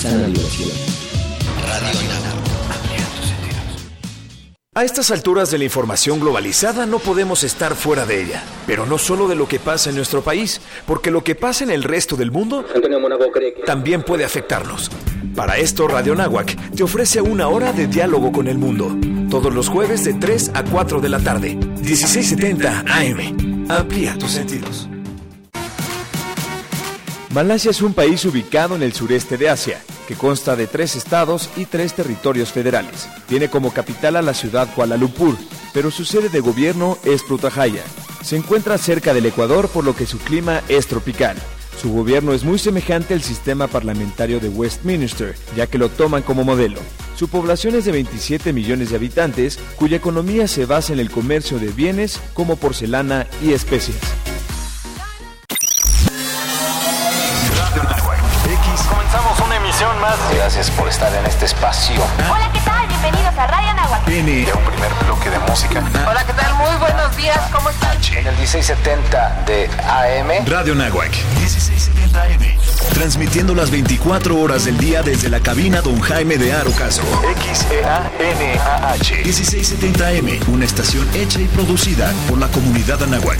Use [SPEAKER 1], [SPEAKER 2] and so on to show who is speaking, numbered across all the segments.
[SPEAKER 1] sana diversión. Radio
[SPEAKER 2] A estas alturas de la información globalizada no podemos estar fuera de ella, pero no solo de lo que pasa en nuestro país, porque lo que pasa en el resto del mundo también puede afectarnos. Para esto Radio Nahuac te ofrece una hora de diálogo con el mundo, todos los jueves de 3 a 4 de la tarde, 1670 AM. Amplía tus sentidos. Malasia es un país ubicado en el sureste de Asia, que consta de tres estados y tres territorios federales. Tiene como capital a la ciudad Kuala Lumpur, pero su sede de gobierno es Putrajaya. Se encuentra cerca del Ecuador, por lo que su clima es tropical. Su gobierno es muy semejante al sistema parlamentario de Westminster, ya que lo toman como modelo. Su población es de 27 millones de habitantes, cuya economía se basa en el comercio de bienes como porcelana y especias.
[SPEAKER 3] Emisión más.
[SPEAKER 4] Gracias por estar en este espacio.
[SPEAKER 5] Hola, ¿qué tal? Bienvenidos a Radio Nahuatl.
[SPEAKER 4] Tiene un primer bloque de música.
[SPEAKER 5] Hola, ¿qué tal? Muy buenos días, ¿cómo están?
[SPEAKER 4] En el 1670 de AM.
[SPEAKER 2] Radio Nahuac, 1670 AM. Transmitiendo las 24 horas del día desde la cabina Don Jaime de Arocaso.
[SPEAKER 4] XEANAH.
[SPEAKER 2] 1670 AM, una estación hecha y producida por la comunidad Anahuac.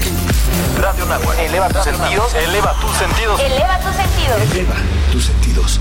[SPEAKER 4] Radio Nahuac. Eleva tus sentidos.
[SPEAKER 3] Eleva tus sentidos.
[SPEAKER 5] Eleva tus sentidos.
[SPEAKER 2] Eleva tus sentidos.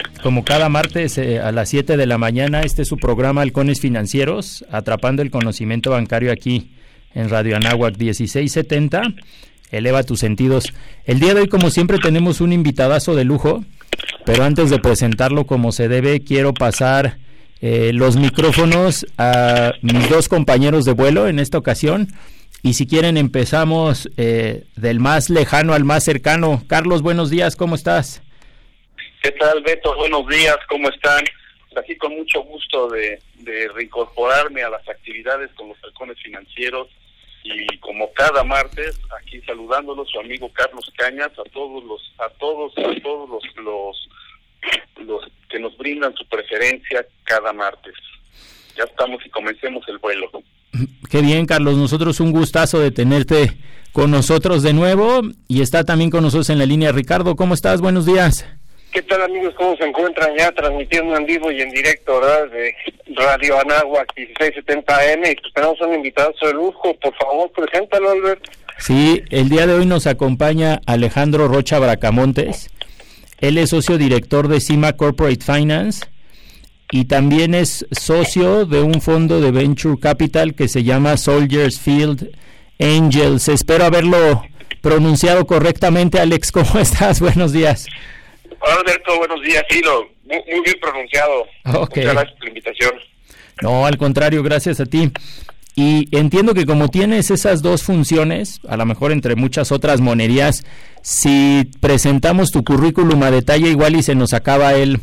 [SPEAKER 6] Como cada martes eh, a las 7 de la mañana, este es su programa Halcones Financieros, atrapando el conocimiento bancario aquí en Radio Anáhuac 1670. Eleva tus sentidos. El día de hoy, como siempre, tenemos un invitadazo de lujo, pero antes de presentarlo como se debe, quiero pasar eh, los micrófonos a mis dos compañeros de vuelo en esta ocasión. Y si quieren empezamos eh, del más lejano al más cercano. Carlos, buenos días, ¿cómo estás?
[SPEAKER 7] ¿Qué tal, Beto? Buenos días, ¿cómo están? Pues Aquí con mucho gusto de, reincorporarme a las actividades con los halcones financieros y como cada martes, aquí saludándolos su amigo Carlos Cañas, a todos los, a todos, a todos los, los, los que nos brindan su preferencia cada martes. Ya estamos y comencemos el vuelo.
[SPEAKER 6] Qué bien, Carlos. Nosotros un gustazo de tenerte con nosotros de nuevo. Y está también con nosotros en la línea Ricardo. ¿Cómo estás? Buenos días.
[SPEAKER 8] ¿Qué tal amigos? ¿Cómo se encuentran ya transmitiendo en vivo y en directo, verdad? De Radio Anáhuac 1670 AM. Y pues un invitado de lujo. Por favor, preséntalo, Albert.
[SPEAKER 6] Sí, el día de hoy nos acompaña Alejandro Rocha Bracamontes. Él es socio director de CIMA Corporate Finance y también es socio de un fondo de Venture Capital que se llama Soldiers Field Angels. Espero haberlo pronunciado correctamente. Alex, ¿cómo estás? Buenos días.
[SPEAKER 7] Hola, Alberto, buenos días. Sí, lo, muy, muy bien pronunciado. Muchas gracias por la invitación.
[SPEAKER 6] No, al contrario, gracias a ti. Y entiendo que como tienes esas dos funciones, a lo mejor entre muchas otras monerías, si presentamos tu currículum a detalle igual y se nos acaba el,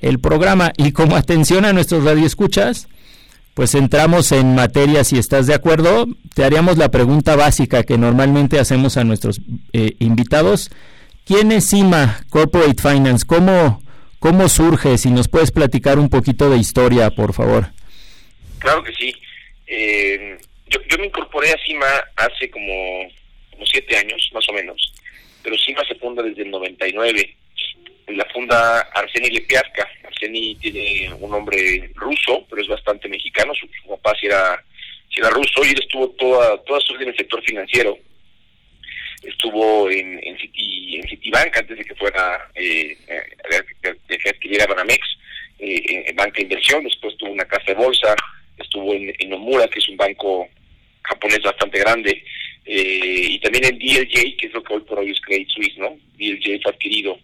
[SPEAKER 6] el programa. Y como atención a nuestros radioescuchas, pues entramos en materia, si estás de acuerdo, te haríamos la pregunta básica que normalmente hacemos a nuestros eh, invitados. ¿Quién es CIMA Corporate Finance? ¿Cómo, ¿Cómo surge? Si nos puedes platicar un poquito de historia, por favor.
[SPEAKER 7] Claro que sí. Eh, yo, me incorporé a CIMA hace como, siete años, más o menos. Pero CIMA se funda desde el 99. La funda Arseni Lepiavka. Arseni tiene un nombre ruso, pero es bastante mexicano. Su, su papá sí era, sí era ruso y él estuvo toda, toda su vida en el sector financiero. Estuvo en, en, Citi, en Citibank antes de que fuera, eh, eh, Banamex, eh, en banca de inversión. Después tuvo una casa de bolsa, estuvo en, en Nomura, que es un banco japonés bastante grande, eh, y también en DLJ, que es lo que hoy por hoy es Credit Suisse, ¿no? DLJ fue adquirido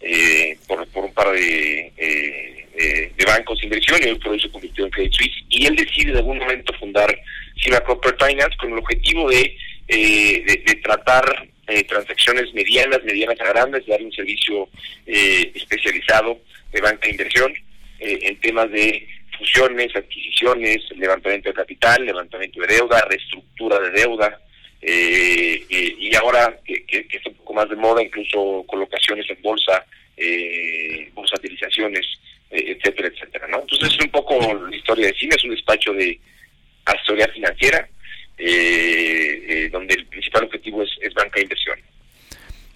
[SPEAKER 7] eh, por, por un par de, eh, eh, de bancos de inversión y hoy por hoy se convirtió en Credit Suisse, y él decide en algún momento fundar Cima Corporate Finance con el objetivo de, eh, de, tratar eh, transacciones medianas, medianas a grandes, dar un servicio eh, especializado de banca de inversión eh, en temas de fusiones, adquisiciones, levantamiento de capital, levantamiento de deuda, reestructura de deuda, eh, eh, y ahora que, que, que, es un poco más de moda, incluso colocaciones en bolsa, bursatilizaciones, eh, etcétera, etcétera, ¿no? Entonces es un poco la historia de CIME, es un despacho de asesoría financiera, donde el principal objetivo es, es banca de inversión.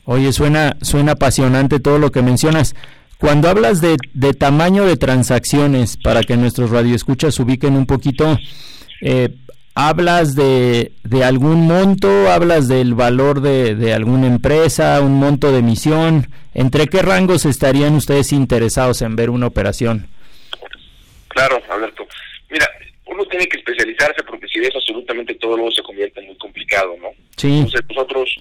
[SPEAKER 6] Oye, suena, suena apasionante todo lo que mencionas. Cuando hablas de, de tamaño de transacciones, para que nuestros radioescuchas ubiquen un poquito, eh, ¿hablas de, de, algún monto? ¿Hablas del valor de, de, alguna empresa? ¿Un monto de emisión? ¿Entre qué rangos estarían ustedes interesados en ver una operación?
[SPEAKER 7] Claro, Alberto. Mira, uno tiene que especializarse porque si ves absolutamente todo luego se convierte en muy complicado, ¿no?
[SPEAKER 6] Sí.
[SPEAKER 7] Entonces nosotros...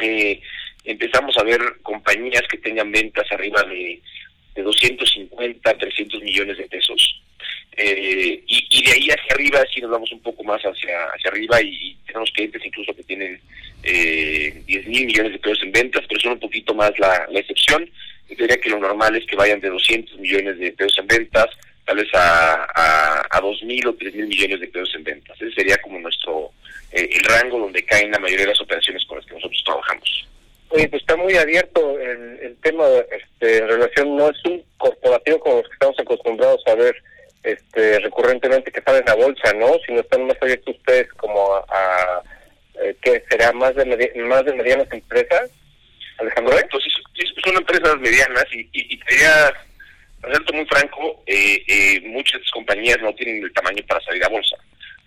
[SPEAKER 7] Eh, empezamos a ver compañías que tengan ventas arriba de, de 250, 300 millones de pesos. Eh, y, y, de ahí hacia arriba sí nos vamos un poco más hacia hacia arriba y, tenemos clientes incluso que tienen eh, 10 mil millones de pesos en ventas, pero son un poquito más la, la excepción. Yo diría que lo normal es que vayan de 200 millones de pesos en ventas, tal vez a, a, a 2 mil o 3 mil millones de pesos en ventas. Ese sería como nuestro eh, el rango donde caen la mayoría de las operaciones con las que nosotros trabajamos.
[SPEAKER 8] Oye, pues está muy abierto el, el tema este, en relación, no es un corporativo como los que estamos acostumbrados a ver este, recurrentemente que están en la bolsa, ¿no? Sino están más abiertos ustedes como a, a eh, ¿qué será? ¿Más de, medi más de medianas empresas? Alejandro.
[SPEAKER 7] Correcto, sí, son empresas medianas y, y, y quería, ser muy franco, eh, eh, muchas compañías no tienen el tamaño para salir a bolsa.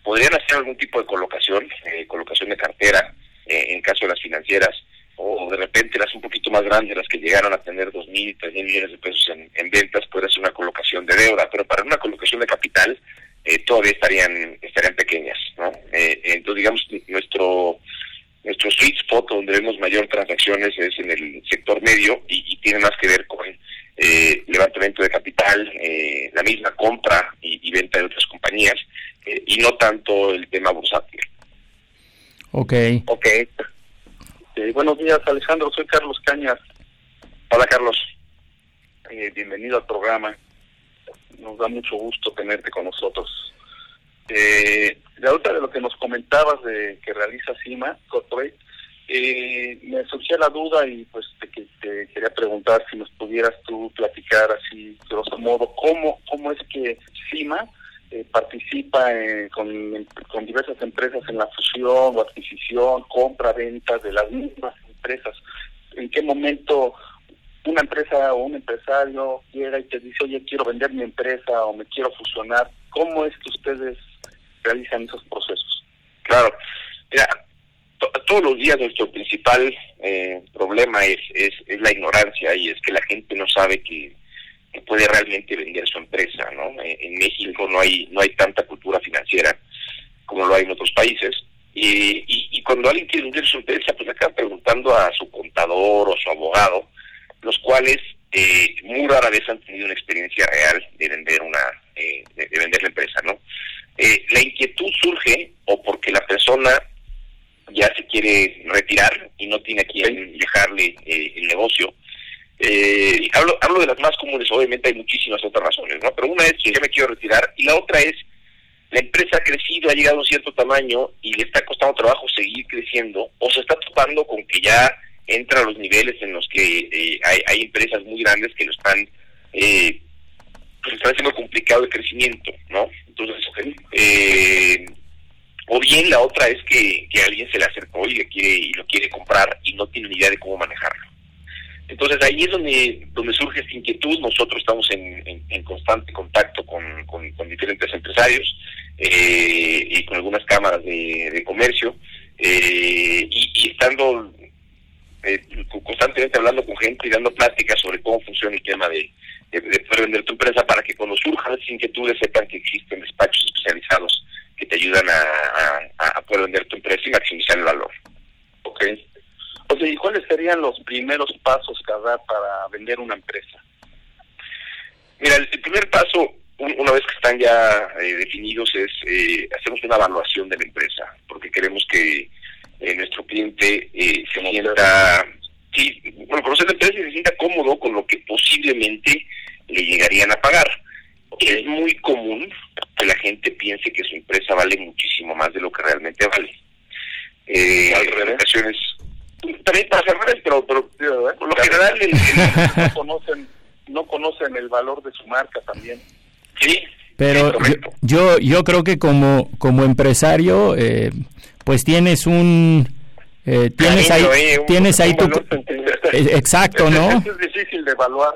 [SPEAKER 7] Podrían hacer algún tipo de colocación, eh, colocación de cartera, eh, en caso de las financieras, o de repente las un poquito más grandes, las que llegaron a tener dos mil, tres mil millones de pesos en, en ventas, puede ser una colocación de deuda, pero para una colocación de capital eh, todavía estarían estarían pequeñas, ¿no? Eh, entonces digamos nuestro nuestro sweet spot donde vemos mayor transacciones es en el sector medio y, y tiene más que ver con eh, levantamiento de capital, eh, la misma compra y, y, venta de otras compañías eh, y no tanto el tema bursátil.
[SPEAKER 6] Ok.
[SPEAKER 8] Ok.
[SPEAKER 9] Eh, buenos días, Alejandro. Soy Carlos Cañas.
[SPEAKER 7] Hola, Carlos.
[SPEAKER 9] Eh, bienvenido al programa. Nos da mucho gusto tenerte con nosotros. Eh, de otra de lo que nos comentabas de que realiza CIMA Corporate, eh, me surgía la duda y pues te, quería preguntar si nos pudieras tú platicar así, grosso modo, cómo, cómo es que CIMA eh, participa en, con, con, diversas empresas en la fusión o adquisición, compra, venta de las mismas empresas. ¿En qué momento una empresa o un empresario llega y te dice, oye, quiero vender mi empresa o me quiero fusionar? ¿Cómo es que ustedes realizan esos procesos?
[SPEAKER 7] Claro. Mira, todos los días nuestro principal eh, problema es, es, la ignorancia y es que la gente no sabe que puede realmente vender su empresa, ¿no? En México no hay no hay tanta cultura financiera como lo hay en otros países. Y, y, y cuando alguien quiere vender su empresa, pues acaba preguntando a su contador o su abogado, los cuales eh, muy rara vez han tenido una experiencia real de vender una eh, de, de, vender la empresa, ¿no? Eh, la inquietud surge o porque la persona ya se quiere retirar y no tiene a quien dejarle el negocio, eh, hablo, hablo de las más comunes, obviamente hay muchísimas otras razones, ¿no? Pero una es que ya me quiero retirar y la otra es la empresa ha crecido, ha llegado a un cierto tamaño y le está costando trabajo seguir creciendo o se está topando con que ya entra a los niveles en los que eh, hay, hay, empresas muy grandes que lo están eh, pues están haciendo complicado el crecimiento, ¿no? Entonces, eh, o bien la otra es que, que alguien se le acercó y le quiere y lo quiere comprar y no tiene ni idea de cómo manejarlo. Entonces ahí es donde, donde surge esta inquietud. Nosotros estamos en, en, constante contacto con, con, diferentes empresarios eh, y con algunas cámaras de, de comercio eh, y, y, estando eh, constantemente hablando con gente y dando pláticas sobre cómo funciona el tema de, de, de, poder vender tu empresa para que cuando surjan esas inquietudes sepan que existen despachos especializados que te ayudan a, a, a poder vender tu empresa y maximizar el valor.
[SPEAKER 9] Okay. O sea, ¿y cuáles serían los primeros pasos que habrá para vender una empresa?
[SPEAKER 7] Mira, el, el primer paso, un, una vez que están ya eh, definidos, es eh, hacemos una evaluación de la empresa, porque queremos que eh, nuestro cliente se sienta, sí, bueno, conocer la empresa y se sienta cómodo con lo que posiblemente le llegarían a pagar. Es muy común que la gente piense que su empresa vale muchísimo más de lo que realmente vale. Eh, en ocasiones, también pasa al revés, pero, pero por lo general el- el-
[SPEAKER 9] no conocen no conocen el valor de su marca también.
[SPEAKER 7] sí,
[SPEAKER 6] Pero yo, yo, yo creo que como, como empresario, eh, pues tienes un... eh, tienes ahí,
[SPEAKER 8] Cariño, eh, un-
[SPEAKER 6] tienes ahí tu... eh, Exacto, ¿no?
[SPEAKER 9] Es difícil de evaluar.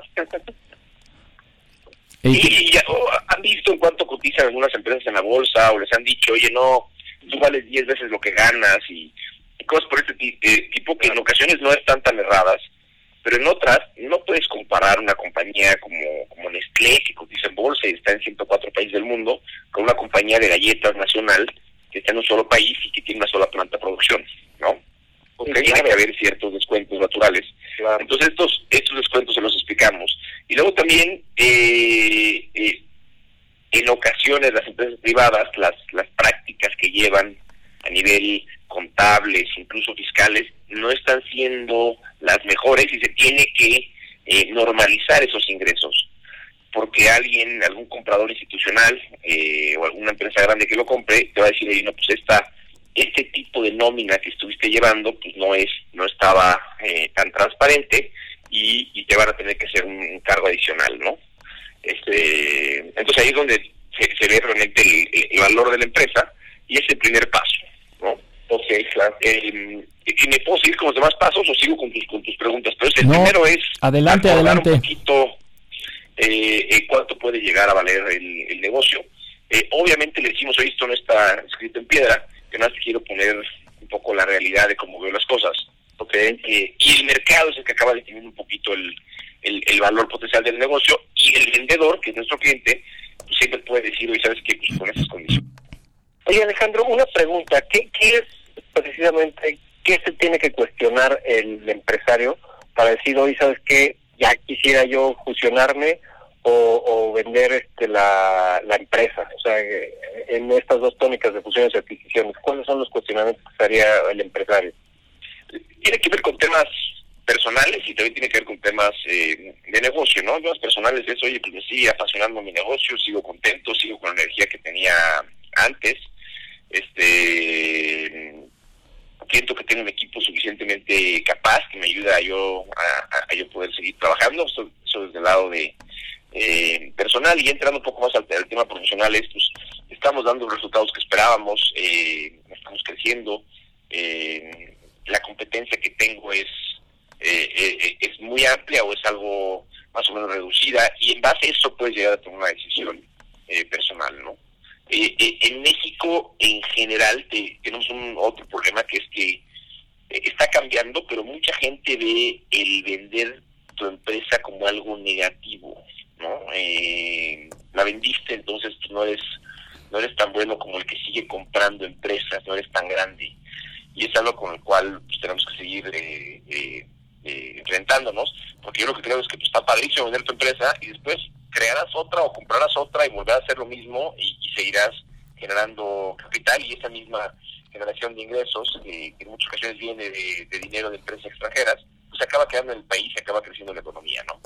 [SPEAKER 6] Y
[SPEAKER 7] ya, oh, han visto en cuánto cotizan algunas empresas en la bolsa o les han dicho, oye, no, tú vales 10 veces lo que ganas y, y cosas por este eh, tipo que en ocasiones no están tan erradas, pero en otras no puedes comparar una compañía como, como Nestlé, que cotiza en bolsa y está en 104 países del mundo, con una compañía de galletas nacional que está en un solo país y que tiene una sola planta de producción, ¿no?
[SPEAKER 8] Sí,
[SPEAKER 7] Tiene
[SPEAKER 8] claro.
[SPEAKER 7] que haber ciertos descuentos naturales. Entonces estos estos descuentos se los explicamos. Y luego también, eh, eh, en ocasiones las empresas privadas, las, las prácticas que llevan a nivel contables, incluso fiscales, no están siendo las mejores y se tiene que eh, normalizar esos ingresos. Porque alguien, algún comprador institucional eh, o alguna empresa grande que lo compre, te va a decir, "Oye, no, pues esta, este tipo de nómina que estuviste llevando, pues no es, no estaba eh, tan transparente y, y te van a tener que hacer un, cargo adicional, ¿no? Este, entonces ahí es donde se, se ve realmente el, el valor de la empresa y es el primer paso, ¿no? Ok, claro. Eh, y me puedo seguir con los demás pasos o sigo con tus, con tus preguntas, pero el
[SPEAKER 6] No,
[SPEAKER 7] primero es
[SPEAKER 6] adelante, adelante.
[SPEAKER 7] un poquito eh, eh, cuánto puede llegar a valer el, el negocio. Eh, obviamente le decimos, oye, esto no está escrito en piedra, que más quiero poner un poco la realidad de cómo veo las cosas. Eh, y el mercado es el que acaba definiendo un poquito el, el, valor potencial del negocio y el vendedor, que es nuestro cliente, pues siempre puede decir, oye, ¿sabes qué? Pues con esas condiciones.
[SPEAKER 8] Oye, Alejandro, una pregunta. ¿Qué, qué es precisamente, qué se tiene que cuestionar el empresario para decir, hoy sabes qué, ya quisiera yo fusionarme o, o vender este la, la empresa? O sea, eh, en estas dos tónicas de fusiones y adquisiciones, ¿cuáles son los cuestionamientos que haría el empresario?
[SPEAKER 7] tiene que ver con temas personales y también tiene que ver con temas eh, de negocio, ¿no? Temas personales es, oye, pues me apasionando mi negocio, sigo contento, sigo con la energía que tenía antes, este siento que tengo un equipo suficientemente capaz que me ayuda a yo a, a- a yo poder seguir trabajando, eso, eso desde el lado de eh, personal y entrando un poco más al, tema profesional, es, pues estamos dando los resultados que esperábamos, eh, estamos creciendo, eh, la competencia que tengo es eh, es muy amplia o es algo más o menos reducida y en base a eso puedes llegar a tomar una decisión personal, ¿no? En México en general te- tenemos un otro problema que es que está cambiando, pero mucha gente ve el vender tu empresa como algo negativo, ¿no? Eh, la vendiste, entonces pues, no eres no eres tan bueno como el que sigue comprando empresas, no eres tan grande y es algo con el cual pues, tenemos que seguir eh, eh, eh, enfrentándonos, porque yo lo que creo es que pues, está padrísimo vender tu empresa y después crearás otra o comprarás otra y volverás a hacer lo mismo y, y seguirás generando capital y esa misma generación de ingresos, que, que en muchas ocasiones viene de, de dinero de empresas extranjeras, pues acaba quedando en el país y acaba creciendo la economía, ¿no?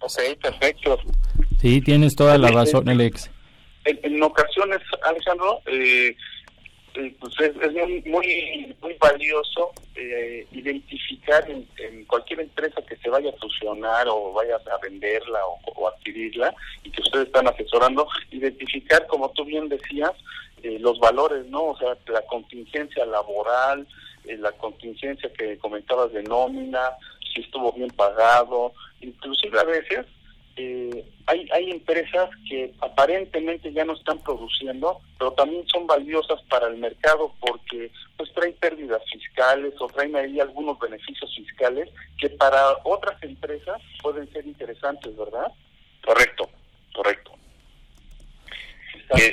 [SPEAKER 8] Ok, perfecto.
[SPEAKER 6] Sí, tienes toda la razón, Alex.
[SPEAKER 9] En, en ocasiones, Alejandro, eh, eh, pues es, es muy, muy, valioso eh, identificar en, en cualquier empresa que se vaya a fusionar o vaya a venderla o, o adquirirla y que ustedes están asesorando, identificar, como tú bien decías, eh, los valores, ¿no? O sea, la contingencia laboral, eh, la contingencia que comentabas de nómina, estuvo bien pagado, inclusive a veces eh, hay, hay empresas que aparentemente ya no están produciendo, pero también son valiosas para el mercado porque pues traen pérdidas fiscales o traen ahí algunos beneficios fiscales que para otras empresas pueden ser interesantes, ¿verdad?
[SPEAKER 7] Correcto, correcto. Eh,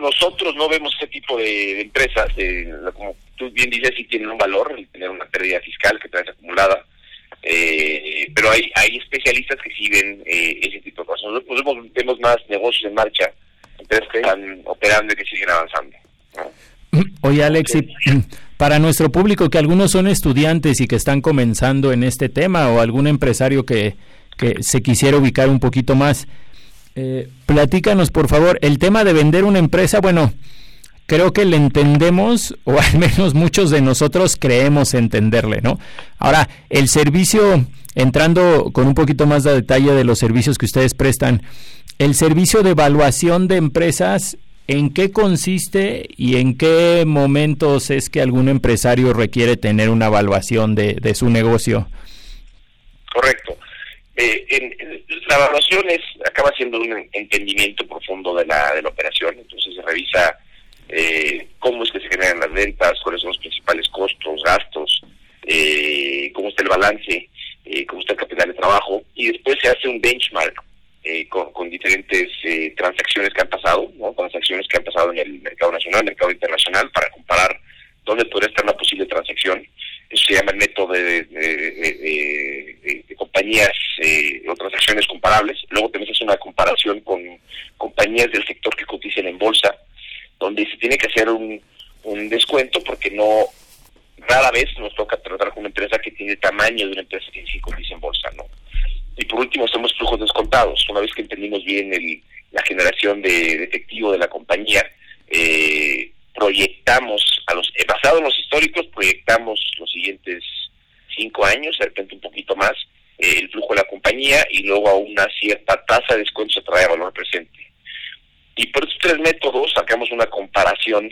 [SPEAKER 7] nosotros no vemos ese tipo de, de empresas, la- como tú bien dices, sí tienen un valor, el tener una pérdida fiscal que traes acumulada, eh, pero hay hay especialistas que sí ven eh, ese tipo de cosas. Nosotros vemos, vemos más negocios en marcha, empresas que están operando y que siguen avanzando.
[SPEAKER 6] Oye, Alex, para nuestro público, que algunos son estudiantes y que están comenzando en este tema, o algún empresario que, que se quisiera ubicar un poquito más. Eh, platícanos, por favor, el tema de vender una empresa, bueno, creo que le entendemos, o al menos muchos de nosotros creemos entenderle, ¿no? Ahora, el servicio, entrando con un poquito más de detalle de los servicios que ustedes prestan, el servicio de evaluación de empresas, ¿en qué consiste y en qué momentos es que algún empresario requiere tener una evaluación de, su negocio?
[SPEAKER 7] Correcto. Eh, en, la evaluación es acaba siendo un entendimiento profundo de la, de la operación, entonces se revisa eh, cómo es que se generan las ventas, cuáles son los principales costos, gastos, eh, cómo está el balance, eh, cómo está el capital de trabajo, y después se hace un benchmark eh, con, con, diferentes eh, transacciones que han pasado, ¿no? transacciones que han pasado en el mercado nacional, mercado internacional, para comparar dónde podría estar una posible transacción. Eso se llama el método de, de, de, compañías o transacciones comparables. Luego también se hace una comparación con compañías del sector que cotizan en bolsa, donde se tiene que hacer un, un descuento porque no rara vez nos toca tratar con una empresa que tiene tamaño de una empresa que sí cotiza en bolsa, ¿no? Y por último hacemos flujos descontados. Una vez que entendimos bien el, la generación de, de, efectivo de la compañía, eh, proyectamos, a los eh, basado en los históricos, proyectamos los siguientes cinco años, de repente un poquito más, eh, el flujo de la compañía y luego a una cierta tasa de descuento se trae a valor presente. Y por estos tres métodos sacamos una comparación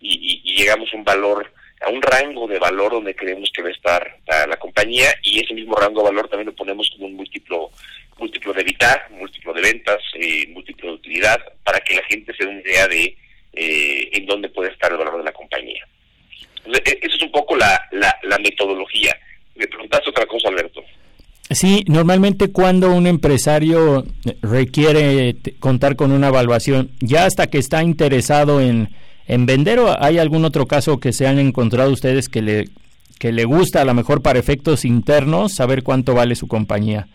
[SPEAKER 7] y, y, llegamos a un valor, a un rango de valor donde creemos que va a estar la, compañía y ese mismo rango de valor también lo ponemos como un múltiplo múltiplo de evitar, múltiplo de ventas, eh, múltiplo de utilidad, para que la gente se dé una idea de eh, en dónde puede estar el valor de la compañía. Entonces, esa es un poco la, la, la metodología. Me preguntaste otra cosa, Alberto.
[SPEAKER 6] Sí, normalmente cuando un empresario requiere contar con una evaluación, ya hasta que está interesado en, en vender o hay algún otro caso que se han encontrado ustedes que le que le gusta a lo mejor para efectos internos saber cuánto vale su compañía.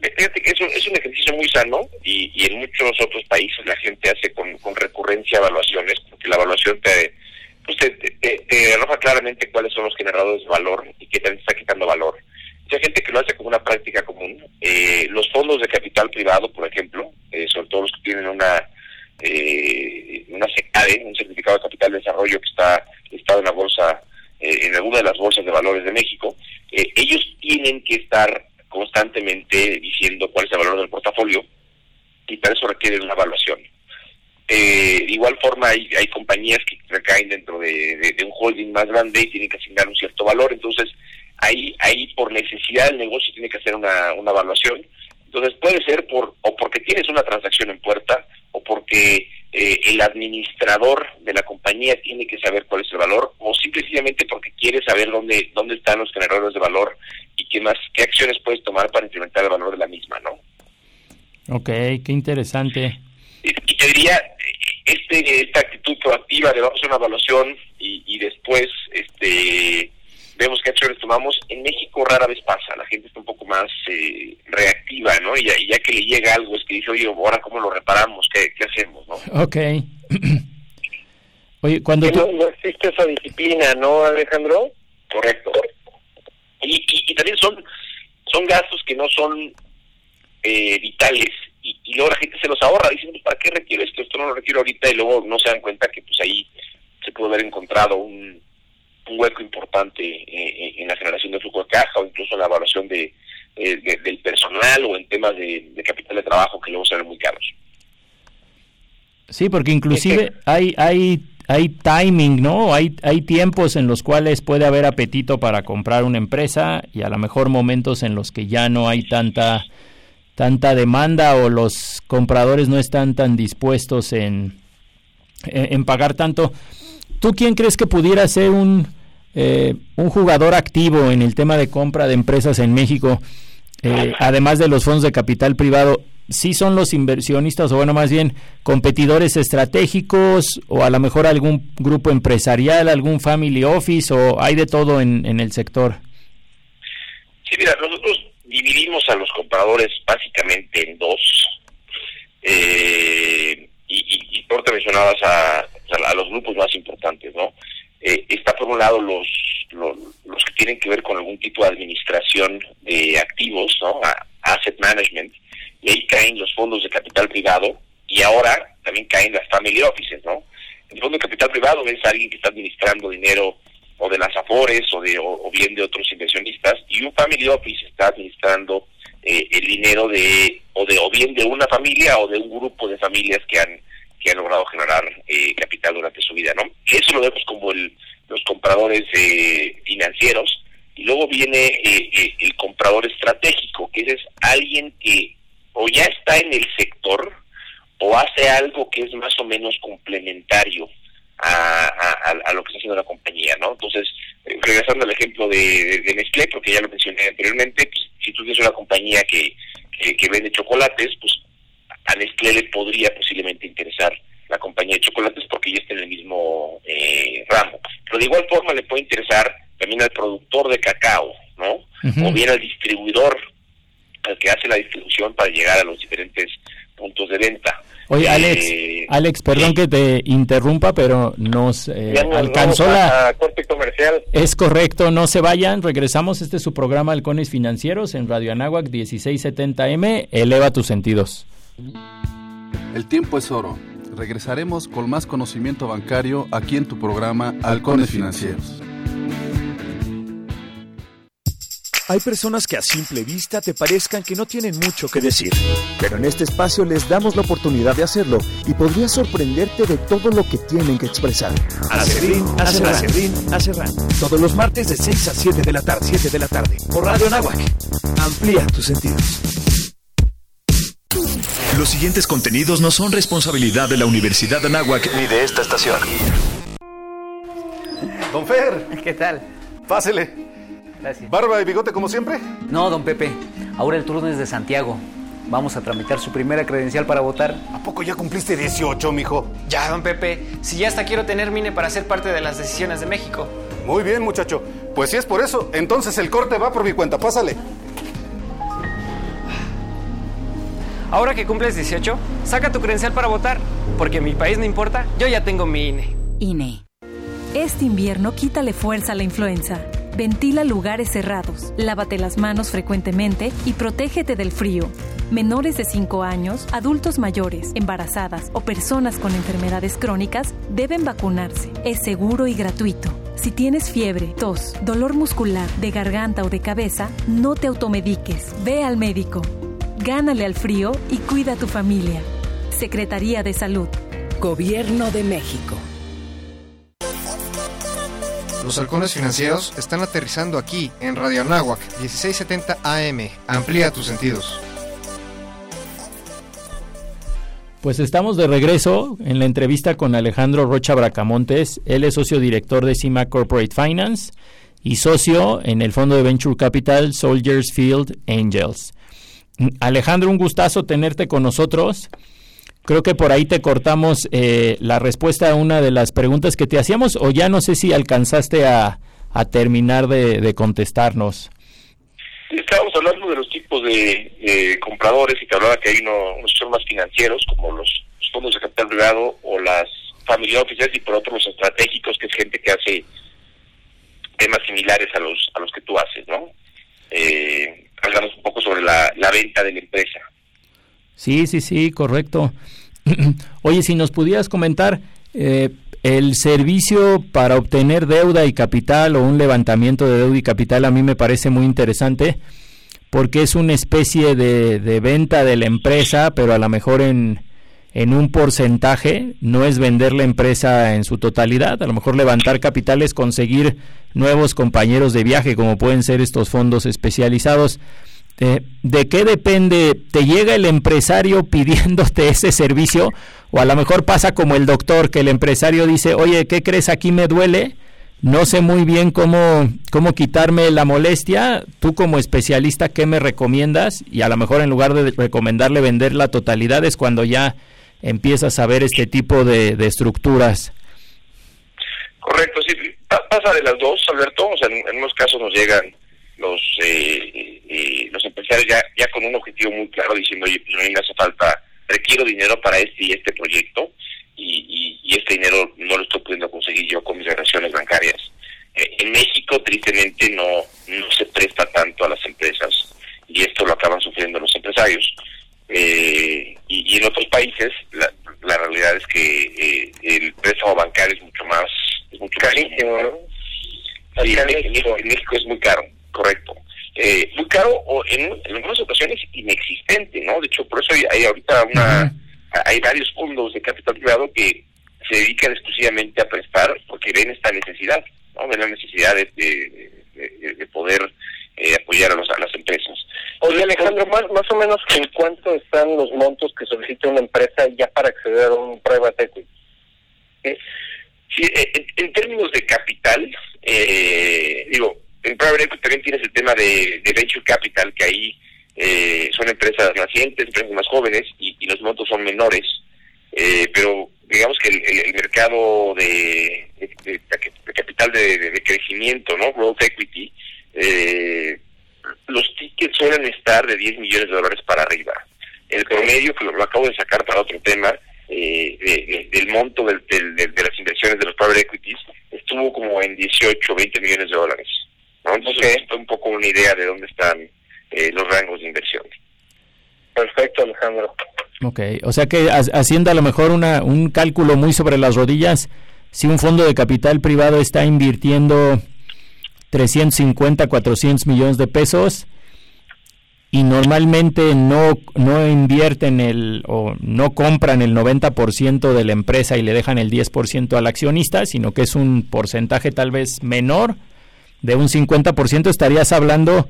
[SPEAKER 7] Que es un, es un ejercicio muy sano y, en muchos otros países la gente hace con, con recurrencia evaluaciones, porque la evaluación te, pues te, te, te, arroja claramente cuáles son los generadores de valor y qué te está quitando valor. Hay gente que lo hace como una práctica común. Eh, los fondos de capital privado, por ejemplo, eh, sobre todo los que tienen una eh, una SECADE, un certificado de capital de desarrollo que está listado en la bolsa, en alguna de las bolsas de valores de México, ellos tienen que estar constantemente diciendo cuál es el valor del portafolio y para eso requieren una evaluación. Eh, de igual forma hay, hay compañías que recaen dentro de, de, de, un holding más grande y tienen que asignar un cierto valor, entonces ahí, ahí por necesidad del negocio tiene que hacer una, una evaluación. Entonces puede ser por o porque tienes una transacción en puerta o porque eh, el administrador de la compañía tiene que saber cuál es el valor o simplemente porque quiere saber dónde dónde están los generadores de valor y qué más qué acciones puedes tomar para incrementar el valor de la misma, ¿no?
[SPEAKER 6] Ok, qué interesante.
[SPEAKER 7] Y, y te diría este esta actitud proactiva de vamos a hacer una evaluación y, y después este vemos qué acciones tomamos. En México rara vez pasa, la gente está un poco más eh, reactiva, ¿no? Y ya, y ya, que le llega algo es que dice, oye, ahora cómo lo reparamos, qué, qué hacemos, ¿no?
[SPEAKER 6] Ok. oye, cuando tú...
[SPEAKER 8] no, no, existe esa disciplina, ¿no, Alejandro?
[SPEAKER 7] Correcto. Y, y, y también son, son gastos que no son eh, vitales y, y, luego la gente se los ahorra, dicen, pues, ¿para qué requiero esto? Esto no lo requiero ahorita y luego no se dan cuenta que pues ahí se pudo haber encontrado un un hueco importante eh, en la generación de flujo de caja o incluso en la evaluación de, eh, de del personal o en temas de, de, capital de trabajo que luego salen muy caros.
[SPEAKER 6] Sí, porque inclusive hay hay hay timing, ¿no? Hay hay tiempos en los cuales puede haber apetito para comprar una empresa y a lo mejor momentos en los que ya no hay tanta tanta demanda o los compradores no están tan dispuestos en en, en pagar tanto. ¿Tú quién crees que pudiera ser un eh, un jugador activo en el tema de compra de empresas en México, eh, además de los fondos de capital privado, sí son los inversionistas o bueno, más bien competidores estratégicos o a lo mejor algún grupo empresarial, algún family office o hay de todo en, el sector?
[SPEAKER 7] Sí, mira, nosotros dividimos a los compradores básicamente en dos. Eh, y, y, y por te mencionabas a, los grupos más importantes, ¿no? Eh, está por un lado los, los, los que tienen que ver con algún tipo de administración de activos, ¿no? Asset management, y ahí caen los fondos de capital privado, y ahora también caen las family offices, ¿no? El fondo de capital privado es alguien que está administrando dinero o de las afores o de o, bien de otros inversionistas y un family office está administrando eh, el dinero de o de o bien de una familia o de un grupo de familias que han que han logrado generar eh, capital durante su vida no eso lo vemos como el, los compradores eh, financieros y luego viene el comprador estratégico que es alguien que o ya está en el sector o hace algo que es más o menos complementario a, a, lo que está haciendo la compañía, ¿no? Entonces, eh, regresando al ejemplo de, de, Nestlé, porque ya lo mencioné anteriormente, pues, si tú tienes una compañía que, que, vende chocolates, pues a Nestlé le podría posiblemente interesar la compañía de chocolates porque ya está en el mismo eh, ramo. Pero de igual forma le puede interesar también al productor de cacao, ¿no? O bien al distribuidor, al que hace la distribución para llegar a los diferentes puntos de venta.
[SPEAKER 6] Oye, Alex, eh, Alex, perdón que te interrumpa, pero nos eh, alcanzó la...
[SPEAKER 8] corte comercial.
[SPEAKER 6] Es correcto, no se vayan, regresamos, este es su programa Halcones Financieros en Radio Anáhuac 1670M, eleva tus sentidos.
[SPEAKER 10] El tiempo es oro, regresaremos con más conocimiento bancario aquí en tu programa Halcones Financieros.
[SPEAKER 2] Hay personas que a simple vista te parezcan que no tienen mucho que decir, pero en este espacio les damos la oportunidad de hacerlo y podría sorprenderte de todo lo que tienen que expresar. Acerrín, Acerrín, Acerrán. Todos los martes de 6 a 7 de la tarde, 7 de la tarde, por Radio Nahuac. Amplía tus sentidos.
[SPEAKER 1] Los siguientes contenidos no son responsabilidad de la Universidad de Anáhuac ni de esta estación.
[SPEAKER 11] Don Fer.
[SPEAKER 12] ¿Qué tal?
[SPEAKER 11] Pásele. ¿Barba y bigote como siempre?
[SPEAKER 12] No, don Pepe. Ahora el turno es de Santiago. Vamos a tramitar su primera credencial para votar.
[SPEAKER 11] ¿A poco ya cumpliste 18, mijo?
[SPEAKER 13] Ya, don Pepe. Si ya hasta quiero tener mine para ser parte de las decisiones de México.
[SPEAKER 11] Muy bien, muchacho. Pues si es por eso, entonces el corte va por mi cuenta. Pásale.
[SPEAKER 13] Ahora que cumples 18, saca tu credencial para votar. Porque mi país no importa, yo ya tengo mi INE.
[SPEAKER 14] INE. Este invierno quítale fuerza a la influenza. Ventila lugares cerrados, lávate las manos frecuentemente y protégete del frío. Menores de 5 años, adultos mayores, embarazadas o personas con enfermedades crónicas deben vacunarse. Es seguro y gratuito. Si tienes fiebre, tos, dolor muscular, de garganta o de cabeza, no te automediques. Ve al médico. Gánale al frío y cuida a tu familia. Secretaría de Salud.
[SPEAKER 15] Gobierno de México.
[SPEAKER 16] Los halcones financieros están aterrizando aquí en Radio Anáhuac 1670 AM. Amplía tus sentidos.
[SPEAKER 6] Pues estamos de regreso en la entrevista con Alejandro Rocha Bracamontes. Él es socio director de CIMA Corporate Finance y socio en el fondo de Venture Capital Soldiers Field Angels. Alejandro, un gustazo tenerte con nosotros. Creo que por ahí te cortamos eh, la respuesta a una de las preguntas que te hacíamos o ya no sé si alcanzaste a, terminar de, contestarnos.
[SPEAKER 7] Estábamos hablando de los tipos de compradores y te hablaba que hay unos son más financieros como los, fondos de capital privado o las family offices y por otro los estratégicos que es gente que hace temas similares a los a los que tú haces, ¿no? Eh, hablamos un poco sobre la, la venta de la empresa.
[SPEAKER 6] Sí, sí, sí, correcto. Oye, si nos pudieras comentar eh, el servicio para obtener deuda y capital o un levantamiento de deuda y capital a mí me parece muy interesante porque es una especie de, de venta de la empresa, pero a lo mejor en, en un porcentaje, no es vender la empresa en su totalidad, a lo mejor levantar capital es conseguir nuevos compañeros de viaje, como pueden ser estos fondos especializados. Este, ¿De qué depende? ¿Te llega el empresario pidiéndote ese servicio? O a lo mejor pasa como el doctor, que el empresario dice, oye, ¿qué crees? Aquí me duele, no sé muy bien cómo, cómo quitarme la molestia. Tú como especialista, ¿qué me recomiendas? Y a lo mejor en lugar de recomendarle vender la totalidad es cuando ya empiezas a ver este tipo de, estructuras.
[SPEAKER 7] Correcto, sí, pasa de las dos, Alberto. O sea, en, en unos casos nos llegan los eh, los empresarios ya, ya con un objetivo muy claro diciendo, oye, pues a mí me hace falta, requiero dinero para este y este proyecto y, y, este dinero no lo estoy pudiendo conseguir yo con mis relaciones bancarias. Eh, en México, tristemente, no, no se presta tanto a las empresas y esto lo acaban sufriendo los otros países la, la realidad es que eh, el préstamo bancario es mucho más, es mucho
[SPEAKER 8] carísimo, ¿no?
[SPEAKER 7] Sí, en, México, en México es muy caro, correcto. Eh, muy caro o en, en, algunas ocasiones inexistente, ¿no? De hecho, por eso hay, hay ahorita una, hay varios fondos de capital privado que se dedican exclusivamente a prestar porque ven esta necesidad, ¿no? Ven la necesidad de, de, de, de poder eh, apoyar a, los, a las empresas.
[SPEAKER 8] Oye, Alejandro, más, más o menos en cuánto están los montos que solicita una empresa ya para acceder a un private equity?
[SPEAKER 7] Sí, en, en, términos de capital, eh, digo, en private equity también tienes el tema de, de venture capital, que ahí eh, son empresas nacientes, empresas más jóvenes y, y los montos son menores, eh, pero digamos que el, el, el mercado de, de, de capital de, crecimiento, ¿no? Growth equity, eh, los tickets suelen estar de 10 millones de dólares para arriba. El promedio, que lo, lo acabo de sacar para otro tema, eh, de, de, del monto del, del, de, las inversiones de los private equities, estuvo como en 18, 20 millones de dólares. ¿no? Entonces, esto es un poco una idea de dónde están eh, los rangos de inversión.
[SPEAKER 8] Perfecto, Alejandro.
[SPEAKER 6] Ok, o sea que haciendo a lo mejor una, un cálculo muy sobre las rodillas, si un fondo de capital privado está invirtiendo 350, 400 millones de pesos y normalmente no, no invierten el o no compran el 90% de la empresa y le dejan el 10% al accionista, sino que es un porcentaje tal vez menor. De un 50%, estarías hablando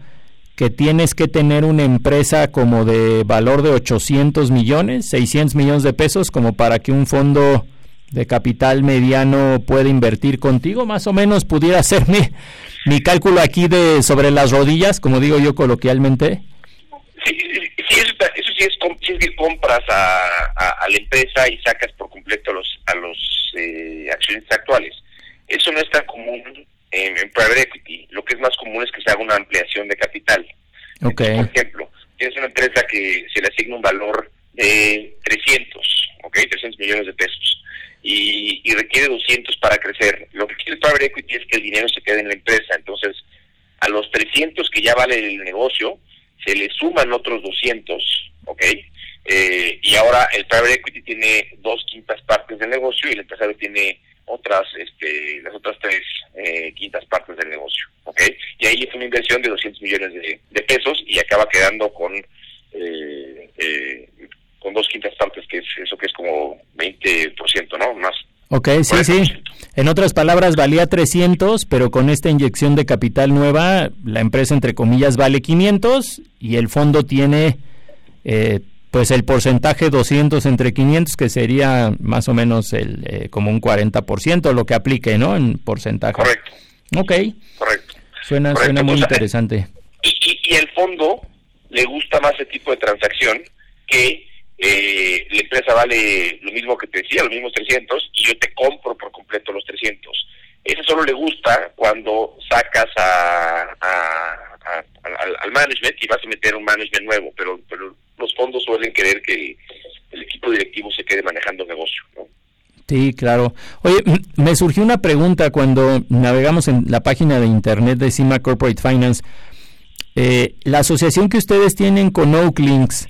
[SPEAKER 6] que tienes que tener una empresa como de valor de 800 millones, 600 millones de pesos como para que un fondo de capital mediano pueda invertir contigo, más o menos pudiera ser mi, mi cálculo aquí de sobre las rodillas, como digo yo coloquialmente.
[SPEAKER 7] Sí, sí eso, eso sí, es, sí es que compras a, a, a, la empresa y sacas por completo a los, a los eh, accionistas actuales. Eso no es tan común en, en, private equity. Lo que es más común es que se haga una ampliación de capital.
[SPEAKER 6] Okay.
[SPEAKER 7] Entonces, por ejemplo, tienes una empresa que se le asigna un valor de 300, ¿ok? 300 millones de pesos. Y, y, requiere 200 para crecer. Lo que quiere el private equity es que el dinero se quede en la empresa. Entonces, a los 300 que ya vale el negocio, se le suman otros 200, ¿ok? Eh, y ahora el private equity tiene dos quintas partes del negocio y el empresario tiene otras, este, las otras tres eh, quintas partes del negocio, ¿ok? Y ahí es una inversión de 200 millones de, de pesos y acaba quedando con eh, eh, con dos quintas partes, que es eso que es como 20%, ¿no? Más.
[SPEAKER 6] Ok, sí, sí. En otras palabras, valía 300, pero con esta inyección de capital nueva, la empresa, entre comillas, vale 500 y el fondo tiene, eh, pues, el porcentaje 200 entre 500, que sería más o menos el eh, como un 40%, lo que aplique, ¿no? En porcentaje.
[SPEAKER 7] Correcto.
[SPEAKER 6] Ok.
[SPEAKER 7] Correcto.
[SPEAKER 6] Suena,
[SPEAKER 7] Correcto.
[SPEAKER 6] suena muy
[SPEAKER 7] Entonces,
[SPEAKER 6] interesante.
[SPEAKER 7] Y, y, y el fondo le gusta más ese tipo de transacción que eh, la empresa vale lo mismo que te decía, los mismos 300, y yo te compro por completo los 300. Eso solo le gusta cuando sacas a, al, management y vas a meter un management nuevo, pero, pero los fondos suelen querer que el equipo directivo se quede manejando negocio.
[SPEAKER 6] Sí, claro. Oye, me surgió una pregunta cuando navegamos en la página de internet de CIMA Corporate Finance. Eh, la asociación que ustedes tienen con Oaklinks,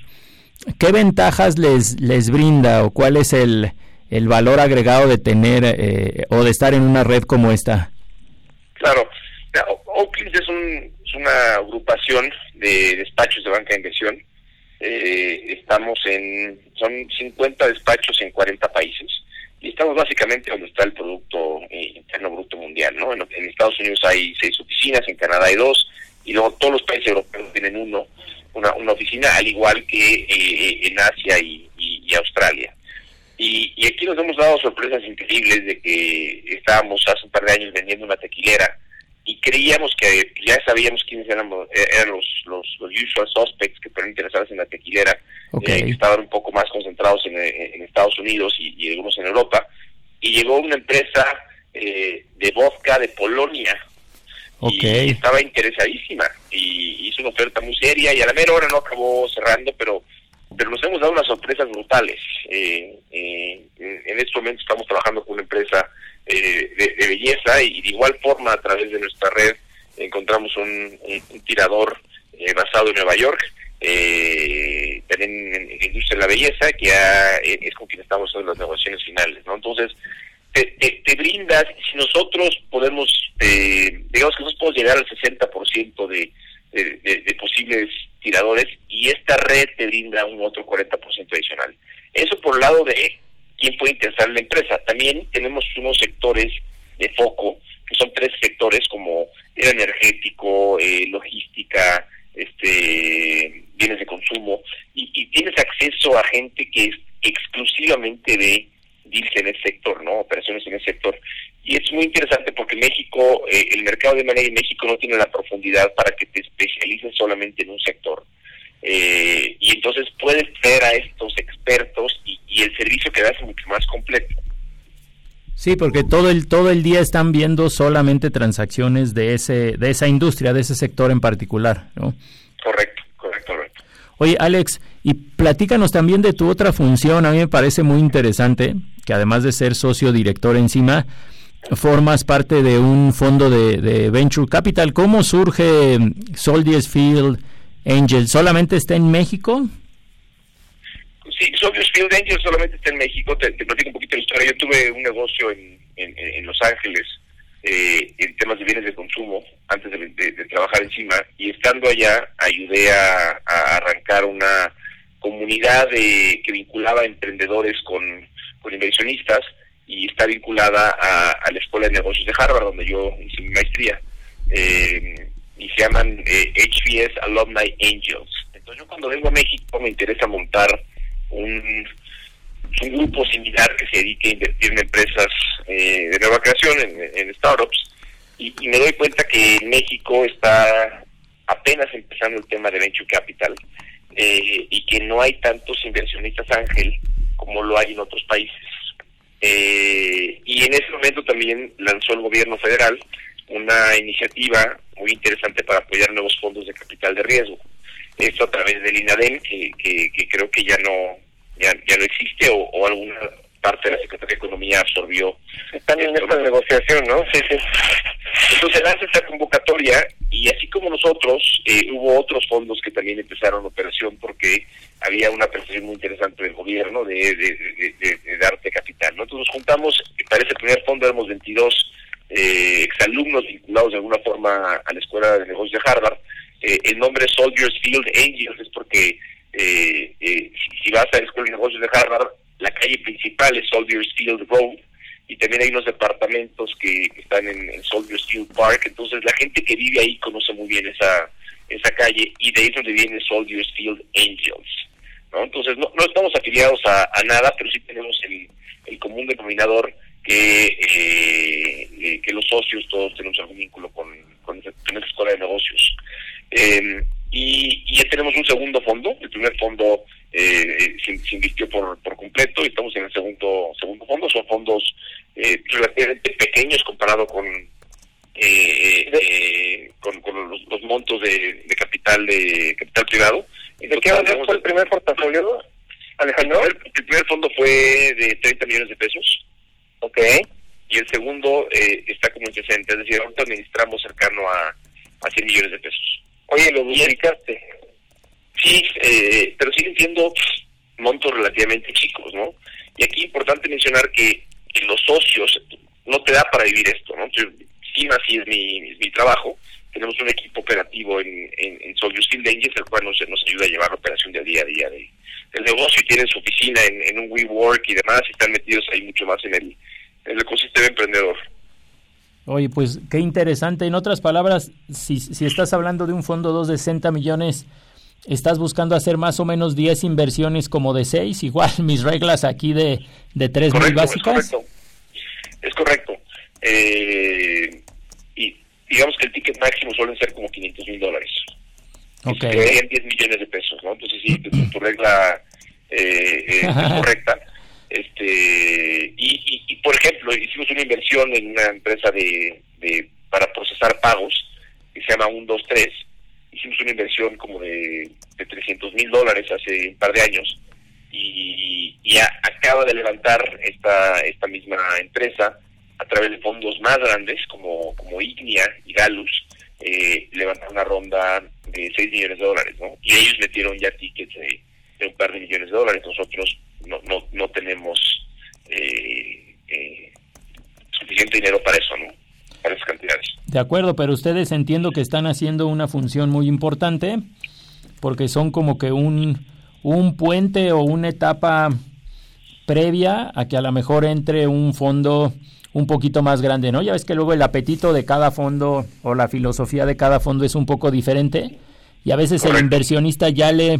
[SPEAKER 6] ¿qué ventajas les, les brinda o cuál es el, el valor agregado de tener eh, o de estar en una red como esta?
[SPEAKER 7] Claro, Oaklinks es, un, es una agrupación de despachos de banca de inversión. Eh, estamos en, son 50 despachos en 40 países y estamos básicamente donde está el Producto Interno Bruto Mundial, ¿no? En, en Estados Unidos hay seis oficinas, en Canadá hay dos, y luego todos los países europeos tienen uno, una, una oficina, al igual que eh, en Asia y, y, y Australia. Y, y, aquí nos hemos dado sorpresas increíbles de que estábamos hace un par de años vendiendo una tequilera y creíamos que ya sabíamos quiénes eran, eran los, los, los usual suspects que fueron interesados en la tequilera,
[SPEAKER 6] okay.
[SPEAKER 7] eh, que estaban un poco más concentrados en, en Estados Unidos y, y, algunos en Europa. Y llegó una empresa eh, de vodka de Polonia, Y estaba interesadísima y hizo una oferta muy seria y a la mera hora no acabó cerrando, pero pero nos hemos dado unas sorpresas brutales. Eh, eh, en este momento estamos trabajando con una empresa eh, de, de, belleza y de igual forma a través de nuestra red encontramos un, un, un tirador basado en Nueva York, también en, en, industria en la belleza, que eh, es con quien estamos en las negociaciones finales, ¿no? Entonces, te, te, brindas, si nosotros podemos, eh, digamos que nosotros podemos llegar al 60% de, de, de, posibles tiradores y esta red te brinda un otro 40% adicional. Eso por el lado de quién puede interesar en la empresa. También tenemos unos sectores de foco, que son tres sectores como el energético, eh, logística, este bienes de consumo, y, y, tienes acceso a gente que es exclusivamente de en ese sector, ¿no? Operaciones en ese sector. Y es muy interesante porque México, eh, el mercado de manera en México no tiene la profundidad para que te especialices solamente en un sector. Eh, y entonces puedes traer a estos expertos y, el servicio que es mucho más completo.
[SPEAKER 6] Sí, porque todo el todo el día están viendo solamente transacciones de ese de esa industria, de ese sector en particular, ¿no?
[SPEAKER 7] Correcto.
[SPEAKER 6] Oye, Alex, y platícanos también de tu otra función. A mí me parece muy interesante que además de ser socio director encima, formas parte de un fondo de, Venture Capital. ¿Cómo surge Soldiers Field Angel? ¿Solamente está en México?
[SPEAKER 7] Sí, Soldiers Field Angel solamente está en México. Te, platico un poquito la historia. Yo tuve un negocio en, en, Los Ángeles eh, en temas de bienes de consumo antes de, trabajar encima y estando allá ayudé a, arrancar una comunidad de, que vinculaba emprendedores con con inversionistas y está vinculada a, la Escuela de Negocios de Harvard, donde yo hice mi maestría. Eh, y se llaman HBS eh, Alumni Angels. Entonces yo cuando vengo a México me interesa montar un, un grupo similar que se dedique a invertir en empresas eh, de nueva creación, en, startups, y, me doy cuenta que México está apenas empezando el tema de Venture Capital y que no hay tantos inversionistas ángel como lo hay en otros países. Eh, y en ese momento también lanzó el gobierno federal una iniciativa muy interesante para apoyar nuevos fondos de capital de riesgo. Esto a través del INADEM, que, que, creo que ya no ya, no existe o, alguna parte de la Secretaría de Economía absorbió.
[SPEAKER 8] Están en esta negociación, ¿no?
[SPEAKER 7] Sí, sí. Entonces lanza esta convocatoria y así como nosotros, eh, hubo otros fondos que también empezaron operación porque había una presión muy interesante del gobierno de, de, darte capital. ¿no? Entonces nos juntamos, para ese primer fondo éramos 22 eh, exalumnos vinculados de alguna forma a la Escuela de Negocios de Harvard. Eh, el nombre Soldiers Field Angels es porque eh, eh, si, vas a la Escuela de Negocios de Harvard, la calle principal es Soldiers Field Road y también hay unos departamentos que están en, Soldiers Field Park. Entonces la gente que vive ahí conoce muy bien esa esa calle y de ahí es donde viene Soldiers Field Angels. ¿no? Entonces, no, no estamos afiliados a, nada, pero sí tenemos el, el común denominador que, eh, eh, que los socios todos tenemos algún vínculo con, con, esa escuela de negocios. Eh, y, y, ya tenemos un segundo fondo, el primer fondo eh, se, se, invirtió por, por completo y estamos en el segundo segundo fondo, son fondos relativamente pequeños comparado con con, con los, los, montos de, de capital de capital privado
[SPEAKER 8] ¿De qué fue el primer portafolio, Alejandro?
[SPEAKER 7] El primer, fondo fue de 30 millones de pesos.
[SPEAKER 8] Ok.
[SPEAKER 7] Y el segundo eh, está como en 60, es decir, ahorita administramos cercano a, a 100 millones de pesos.
[SPEAKER 8] Oye, ¿lo duplicaste?
[SPEAKER 7] Sí, eh, pero siguen siendo montos relativamente chicos, ¿no? Y aquí es importante mencionar que, los socios no te da para vivir esto, ¿no? sí, así es mi, mi trabajo, tenemos un equipo operativo en, en, en Soldiers Field el cual nos, nos ayuda a llevar la operación de día a día de, del negocio y tienen su oficina en, en un WeWork y demás y están metidos ahí mucho más en el, en el ecosistema emprendedor.
[SPEAKER 6] Oye, pues qué interesante. En otras palabras, si, si estás hablando de un fondo 2 de 60 millones, estás buscando hacer más o menos 10 inversiones como de 6, igual mis reglas aquí de, de 3 muy básicas.
[SPEAKER 7] Es correcto. Es correcto. Eh, digamos que el ticket máximo suelen ser como 500 mil dólares.
[SPEAKER 6] Ok.
[SPEAKER 7] Serían 10 millones de pesos, ¿no? Entonces, sí, tu, regla eh, eh, es correcta. Este, y, y, por ejemplo, hicimos una inversión en una empresa de, de para procesar pagos que se llama 123. Hicimos una inversión como de, de 300 mil dólares hace un par de años y, y acaba de levantar esta, esta misma empresa a través de fondos más grandes como, como Ignia y Galus, eh, levantaron una ronda de 6 millones de dólares, ¿no? Y ellos metieron ya tickets de un par de millones de dólares. Nosotros no, no, no tenemos eh, eh, suficiente dinero para eso, ¿no? Para esas cantidades.
[SPEAKER 6] De acuerdo, pero ustedes entiendo que están haciendo una función muy importante porque son como que un, un puente o una etapa previa a que a lo mejor entre un fondo un poquito más grande, ¿no? Ya ves que luego el apetito de cada fondo o la filosofía de cada fondo es un poco diferente y a veces el inversionista ya le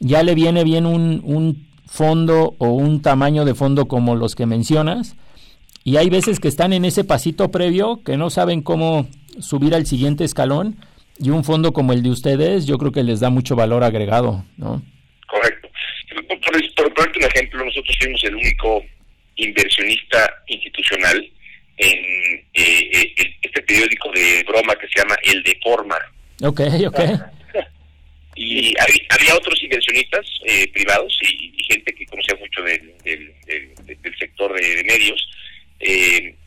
[SPEAKER 6] ya le viene bien un, un fondo o un tamaño de fondo como los que mencionas y hay veces que están en ese pasito previo que no saben cómo subir al siguiente escalón y un fondo como el de ustedes yo creo que les da mucho valor agregado, ¿no?
[SPEAKER 7] Correcto. Por, por, un ejemplo, nosotros fuimos el único inversionista institucional en eh, eh, este periódico de broma que se llama El Deforma.
[SPEAKER 6] Ok, ok.
[SPEAKER 7] Y había otros inversionistas eh, privados y, gente que conocía mucho del, sector de, medios,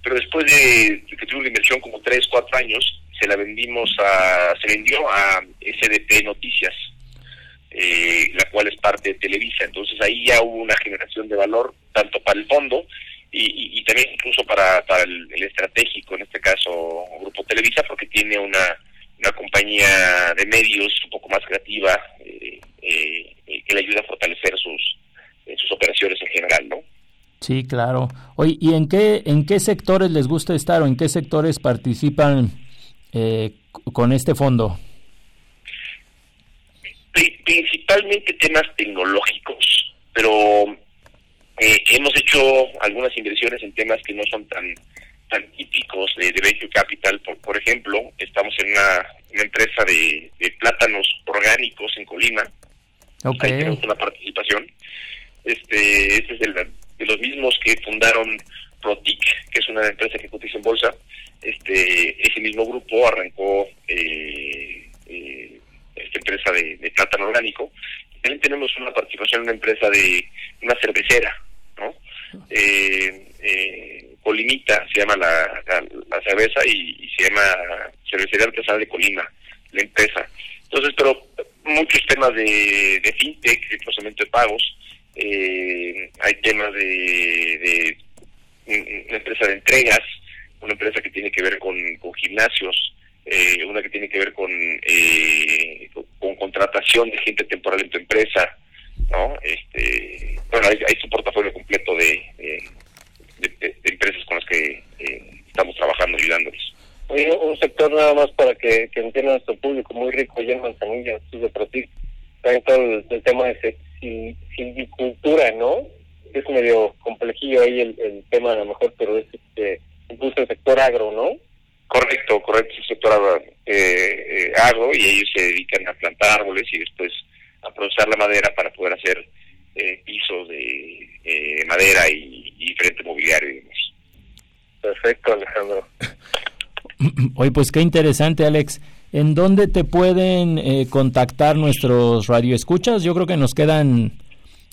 [SPEAKER 7] pero después de, que tuvimos la inversión como 3, 4 años, se la vendimos a, se vendió a SDP Noticias, eh, la cual es parte de Televisa. Entonces ahí ya hubo una generación de valor tanto para el fondo y, y, también incluso para, para el, estratégico, en este caso Grupo Televisa, porque tiene una, una compañía de medios un poco más creativa eh, eh, que le ayuda a fortalecer sus, sus operaciones en general, ¿no?
[SPEAKER 6] Sí, claro. Oye, ¿y en qué, en qué sectores les gusta estar o en qué sectores participan con este fondo?
[SPEAKER 7] principalmente temas tecnológicos, pero eh, hemos hecho algunas inversiones en temas que no son tan tan típicos de, de venture capital. Por, por ejemplo, estamos en una, empresa de, plátanos orgánicos en Colima.
[SPEAKER 6] Okay.
[SPEAKER 7] Ahí tenemos una participación. Este, este es de los mismos que fundaron Protic, que es una empresa que cotiza en bolsa. Este, ese mismo grupo arrancó eh, eh, esta empresa de, de plátano orgánico. También tenemos una participación en una empresa de una cervecera, ¿no? Eh, eh, Colimita se llama la, la, cerveza y, se llama Cervecería Artesanal de Colima, la empresa. Entonces, pero muchos temas de, fintech, de procesamiento de pagos, eh, hay temas de, de, una empresa de entregas, una empresa que tiene que ver con, gimnasios, eh, una que tiene que ver con, eh, con, contratación de gente temporal en tu empresa, ¿no? Este, bueno, hay, hay su portafolio completo de, empresas que eh, estamos trabajando ayudándoles.
[SPEAKER 8] Oye, un sector nada más para que, que entienda nuestro público muy rico allá en Manzanilla, de Protic, también todo el, tema de silvicultura, ¿no? Es medio complejillo ahí el, tema a lo mejor, pero es este, incluso el sector agro, ¿no?
[SPEAKER 7] Correcto, correcto, el sector eh, eh, agro y ellos se dedican a plantar árboles y después a procesar la madera para poder hacer eh, pisos de eh, madera y, diferente mobiliario.
[SPEAKER 8] Perfecto, Alejandro.
[SPEAKER 6] Oye, pues qué interesante, Alex. ¿En dónde te pueden eh, contactar nuestros radioescuchas? Yo creo que nos quedan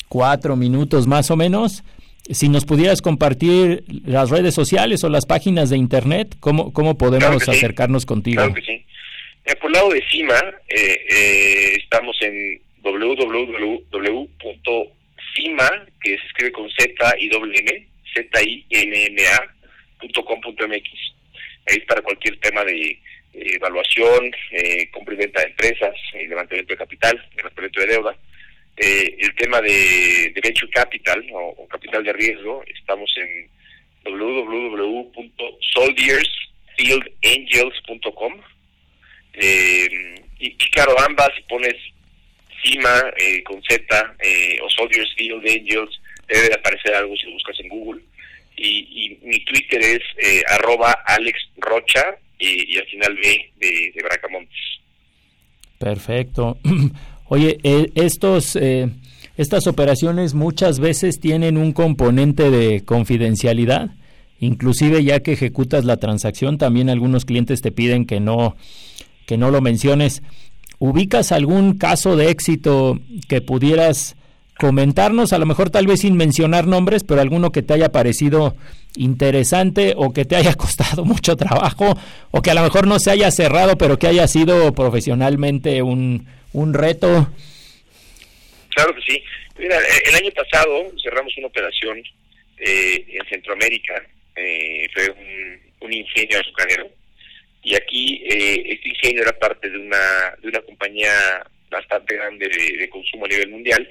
[SPEAKER 6] cuatro minutos más o menos si nos pudieras compartir las redes sociales o las páginas de internet, ¿cómo, cómo podemos acercarnos contigo?
[SPEAKER 7] Claro que sí. Eh, por el lado de CIMA, eh, eh, estamos en www.cima, que se escribe con Z y doble M, Z I N M A .com.mx. Ahí para cualquier tema de evaluación, eh, compra y venta de empresas, levantamiento de capital, levantamiento de deuda eh, el tema de, Venture Capital o, capital de riesgo, estamos en www.soldiersfieldangels.com eh, y, claro, ambas, pones CIMA eh, con Z eh, o Soldiers Field Angels, debe de aparecer algo si lo buscas en Google. Y, mi Twitter es eh, arroba y, al final B de, de Bracamontes.
[SPEAKER 6] Perfecto. Oye, eh, estos, eh, estas operaciones muchas veces tienen un componente de confidencialidad, inclusive ya que ejecutas la transacción, también algunos clientes te piden que no, que no lo menciones. ¿Ubicas algún caso de éxito que pudieras comentarnos, a lo mejor tal vez sin mencionar nombres, pero alguno que te haya parecido interesante o que te haya costado mucho trabajo o que a lo mejor no se haya cerrado, pero que haya sido profesionalmente un, un reto.
[SPEAKER 7] Claro que sí. Mira, eh, el año pasado cerramos una operación eh, en Centroamérica, eh, fue un, ingenio azucarero, y aquí eh, este ingenio era parte de una, de una compañía bastante grande de, de consumo a nivel mundial,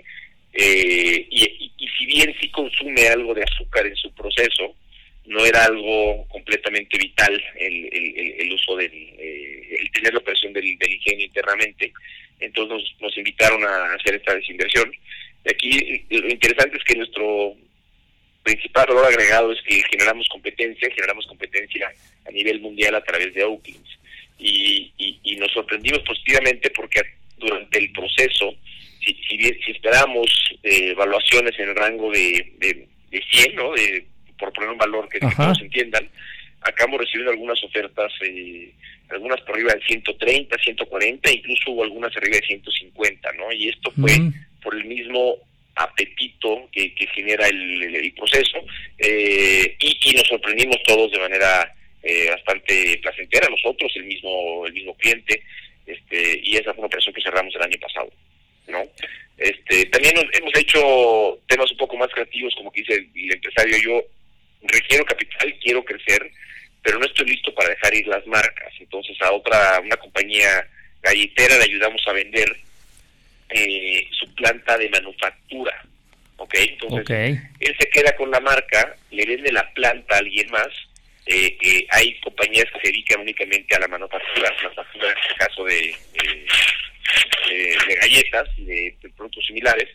[SPEAKER 7] eh, y, y, si bien sí consume algo de azúcar en su proceso, no era algo completamente vital el, el, uso del, eh, el tener la operación del, del, ingenio internamente. Entonces nos, nos, invitaron a hacer esta desinversión. Aquí lo interesante es que nuestro principal valor agregado es que generamos competencia, generamos competencia a nivel mundial a través de Oaklins. Y, y, y nos sorprendimos positivamente porque durante el proceso, si, si, si esperamos eh, evaluaciones en el rango de, de, de 100, ¿no? de por poner un valor que, que todos entiendan, acabamos recibiendo algunas ofertas, eh, algunas por arriba de 130, 140, incluso hubo algunas arriba de 150, ¿no? Y esto fue mm. por el mismo apetito que, que genera el, el, el proceso eh, y, y, nos sorprendimos todos de manera eh, bastante placentera, nosotros, el mismo el mismo cliente, este y esa fue una operación que cerramos el año pasado, ¿no? Este, también nos, hemos hecho temas un poco más creativos, como que dice el, el empresario, yo requiero capital, quiero crecer, pero no estoy listo para dejar ir las marcas. Entonces a otra, una compañía galletera le ayudamos a vender eh, su planta de manufactura. ¿Ok? Entonces
[SPEAKER 6] okay.
[SPEAKER 7] él se queda con la marca, le vende la planta a alguien más. Eh, eh, hay compañías que se dedican únicamente a la manufactura, manufactura en este caso de, de, de galletas y de, de productos similares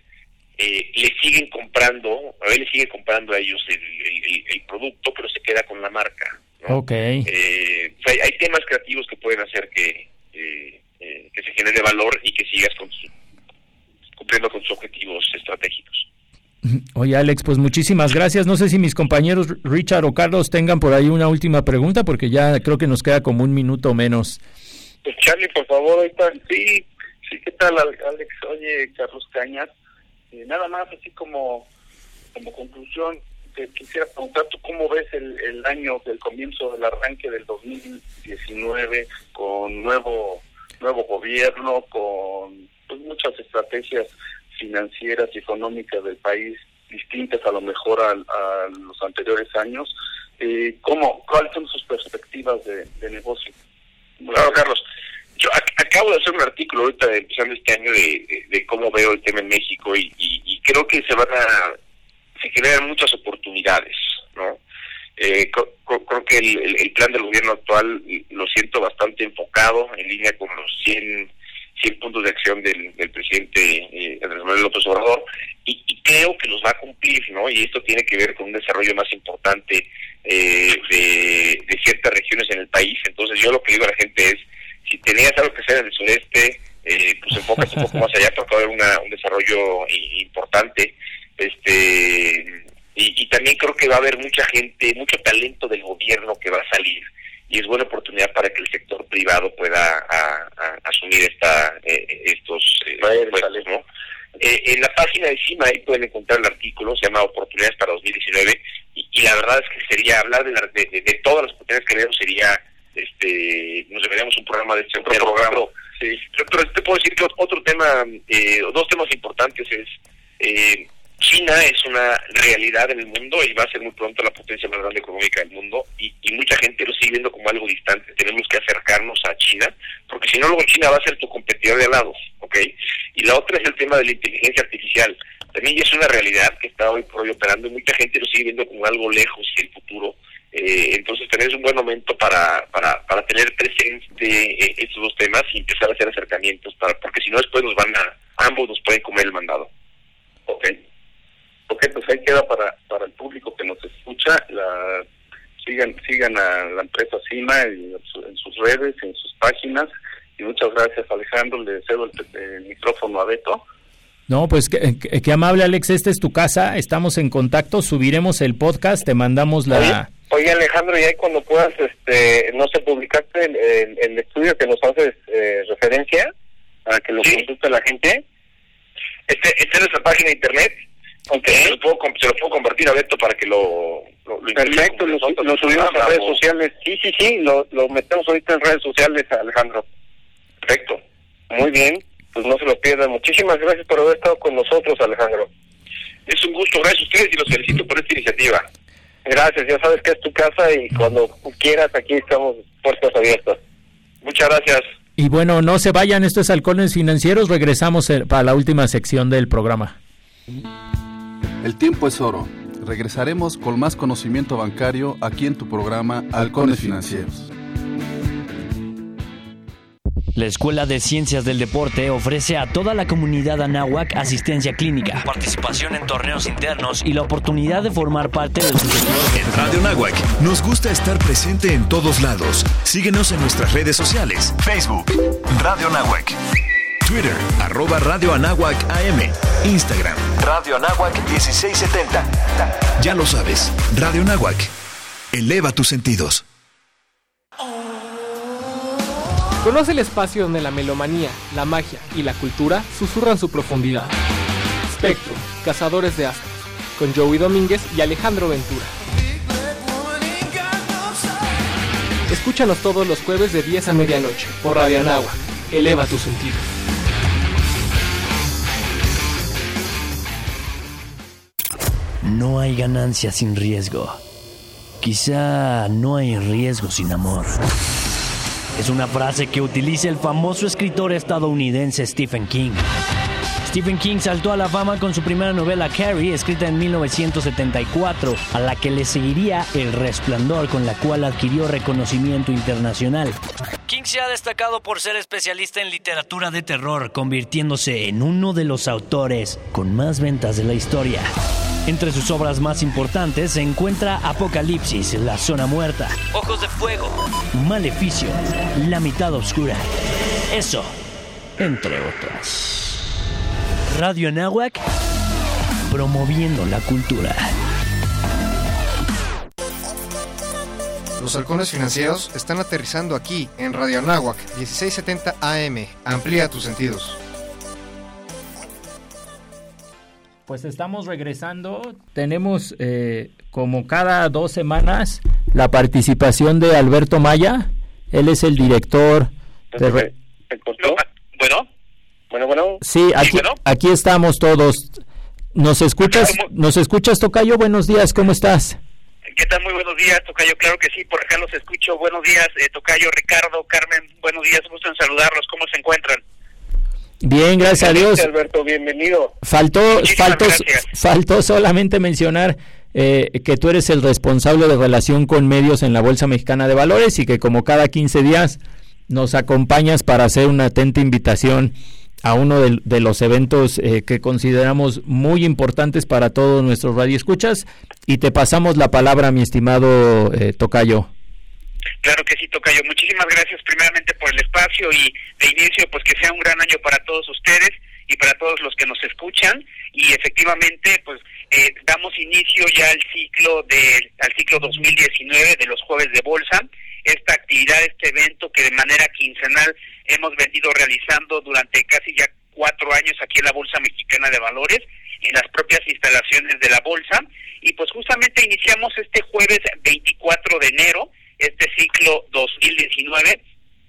[SPEAKER 7] eh, le siguen comprando, a ver, le sigue comprando a ellos el, el, el, producto, pero se queda con la marca. ¿no?
[SPEAKER 6] Okay.
[SPEAKER 7] Eh, o sea, hay temas creativos que pueden hacer que, eh, que se genere valor y que sigas con su, cumpliendo con sus objetivos estratégicos.
[SPEAKER 6] Oye, Alex, pues muchísimas gracias. No sé si mis compañeros Richard o Carlos tengan por ahí una última pregunta, porque ya creo que nos queda como un minuto menos.
[SPEAKER 9] Pues Charlie, por favor, ahorita sí, sí, ¿qué tal, Alex? Oye, Carlos Cañas, eh, nada más así como como conclusión te quisiera preguntar tú cómo ves el, el año del comienzo del arranque del 2019 con nuevo nuevo gobierno con pues, muchas estrategias financieras y económicas del país distintas a lo mejor a, a los anteriores años eh, cómo cuáles son sus perspectivas de, de negocio
[SPEAKER 7] claro Carlos yo acabo de hacer un artículo ahorita empezando este año de, cómo veo el tema en México y, y, creo que se van a se generan muchas oportunidades no eh, creo que el, el, plan del gobierno actual lo siento bastante enfocado en línea con los 100 100 puntos de acción del, del presidente eh, Andrés Manuel López Obrador y, y, creo que los va a cumplir no y esto tiene que ver con un desarrollo más importante eh, de ciertas regiones en el país. Entonces yo lo que digo a la gente es si tenías algo que hacer en el sureste, eh, pues enfócate un poco más allá porque va a haber una, un desarrollo importante. este y, y, también creo que va a haber mucha gente, mucho talento del gobierno que va a salir y es buena oportunidad para que el sector privado pueda a, a, asumir esta eh, estos eh, puestos, ¿no? Eh, en la página de CIMA ahí pueden encontrar el artículo, se llama Oportunidades para 2019 y, y la verdad es que sería hablar de, la, de, de, de todas las oportunidades que vemos sería este nos deberíamos un programa de este otro programa. Sí. Pero te puedo decir que otro tema, eh, dos temas importantes es eh, China es una realidad en el mundo y va a ser muy pronto la potencia más grande económica del mundo y, y mucha gente lo sigue viendo como algo distante. Tenemos que acercarnos a China porque si no luego China va a ser tu competidor de al lado, ¿ok? Y la otra es el tema de la inteligencia artificial. También es una realidad que está hoy por hoy operando y mucha gente lo sigue viendo como algo lejos y el futuro eh, entonces tenés un buen momento para, para, para tener presente eh, estos dos temas y empezar a hacer acercamientos, para porque si no después nos van a, ambos nos pueden comer el mandado.
[SPEAKER 9] Ok, ok, pues ahí queda para, para el público que nos escucha, la, sigan, sigan a la empresa CIMA en, en sus redes, en sus páginas, y muchas gracias Alejandro, le cedo el, el micrófono a Beto.
[SPEAKER 6] No, pues qué, qué, amable Alex, esta es tu casa, estamos en contacto, subiremos el podcast, te mandamos la...
[SPEAKER 8] Oye, Alejandro, y ahí cuando puedas, este, no sé, publicaste el, el, el estudio que nos haces eh, referencia, para que lo ¿Sí? consulte la gente.
[SPEAKER 7] Este, este es nuestra página de internet, okay. se, lo puedo, se lo puedo compartir a Beto para que lo... lo, lo
[SPEAKER 8] Perfecto, lo, lo, subimos a redes sociales, sí, sí, sí, lo, lo metemos ahorita en redes sociales, Alejandro.
[SPEAKER 7] Perfecto.
[SPEAKER 8] Muy bien. pues no se lo pierdan. Muchísimas gracias por haber estado con nosotros, Alejandro.
[SPEAKER 17] Es un gusto, gracias a ustedes y los felicito por esta iniciativa.
[SPEAKER 8] Gracias, ya sabes que es tu casa y cuando quieras aquí estamos puertas abiertas.
[SPEAKER 17] Muchas gracias.
[SPEAKER 6] Y bueno, no se vayan, estos halcones financieros, regresamos eh, para la última sección del programa.
[SPEAKER 10] El tiempo es oro. Regresaremos con más conocimiento bancario aquí en tu programa Halcones Financieros.
[SPEAKER 18] La Escuela de Ciencias del Deporte ofrece a toda la comunidad anáhuac asistencia clínica, participación en torneos internos y la oportunidad de formar parte del sector.
[SPEAKER 1] En Radio Anáhuac nos gusta estar presente en todos lados. Síguenos en nuestras redes sociales. Facebook, Radio Anáhuac. Twitter, arroba Radio Anáhuac AM. Instagram, Radio Anáhuac 1670. Ya lo sabes, Radio Anáhuac. Eleva tus sentidos.
[SPEAKER 19] Conoce el espacio donde la melomanía, la magia y la cultura susurran su profundidad. Spectro, Cazadores de Astros, con Joey Domínguez y Alejandro Ventura. Escúchanos todos los jueves de 10 a medianoche por Radio. Eleva tus sentidos.
[SPEAKER 18] No hay ganancia sin riesgo. Quizá no hay riesgo sin amor. Es una frase que utiliza el famoso escritor estadounidense Stephen King. Stephen King saltó a la fama con su primera novela Carrie, escrita en 1974, a la que le seguiría El Resplandor, con la cual adquirió reconocimiento internacional. King se ha destacado por ser especialista en literatura de terror, convirtiéndose en uno de los autores con más ventas de la historia. Entre sus obras más importantes se encuentra Apocalipsis, La Zona Muerta, Ojos de Fuego, Maleficio, La Mitad Oscura. Eso, entre otras. Radio Anáhuac, promoviendo la cultura.
[SPEAKER 16] Los halcones financieros están aterrizando aquí en Radio Anáhuac 1670 AM. Amplía tus sentidos.
[SPEAKER 6] Pues estamos regresando. Tenemos eh, como cada dos semanas la participación de Alberto Maya. Él es el director de... Re-
[SPEAKER 17] Bueno,
[SPEAKER 8] Bueno, bueno.
[SPEAKER 6] Sí, aquí, aquí estamos todos. ¿Nos escuchas, ¿Nos escuchas, Tocayo? Buenos días, ¿cómo estás?
[SPEAKER 17] ¿qué tal? Muy buenos días, Tocayo. Claro que sí, por acá los escucho. Buenos días, eh, Tocayo, Ricardo, Carmen. Buenos días, gusto en saludarlos. ¿Cómo se encuentran?
[SPEAKER 6] Bien, gracias a Dios.
[SPEAKER 8] Alberto, bienvenido.
[SPEAKER 6] Faltó,
[SPEAKER 17] Muchísimas
[SPEAKER 6] faltó,
[SPEAKER 17] gracias.
[SPEAKER 6] faltó solamente mencionar eh, que tú eres el responsable de relación con medios en la Bolsa Mexicana de Valores y que como cada 15 días nos acompañas para hacer una atenta invitación a uno de, de los eventos eh, que consideramos muy importantes para todos nuestros radioescuchas y te pasamos la palabra, mi estimado eh, Tocayo.
[SPEAKER 17] Claro que sí, Tocayo. Muchísimas gracias primeramente por el espacio y de inicio, pues que sea un gran año para todos ustedes y para todos los que nos escuchan. Y efectivamente, pues eh, damos inicio ya al ciclo de, al ciclo 2019 de los jueves de bolsa. Esta actividad, este evento que de manera quincenal hemos venido realizando durante casi ya cuatro años aquí en la Bolsa Mexicana de Valores, en las propias instalaciones de la bolsa. Y pues justamente iniciamos este jueves 24 de enero este ciclo 2019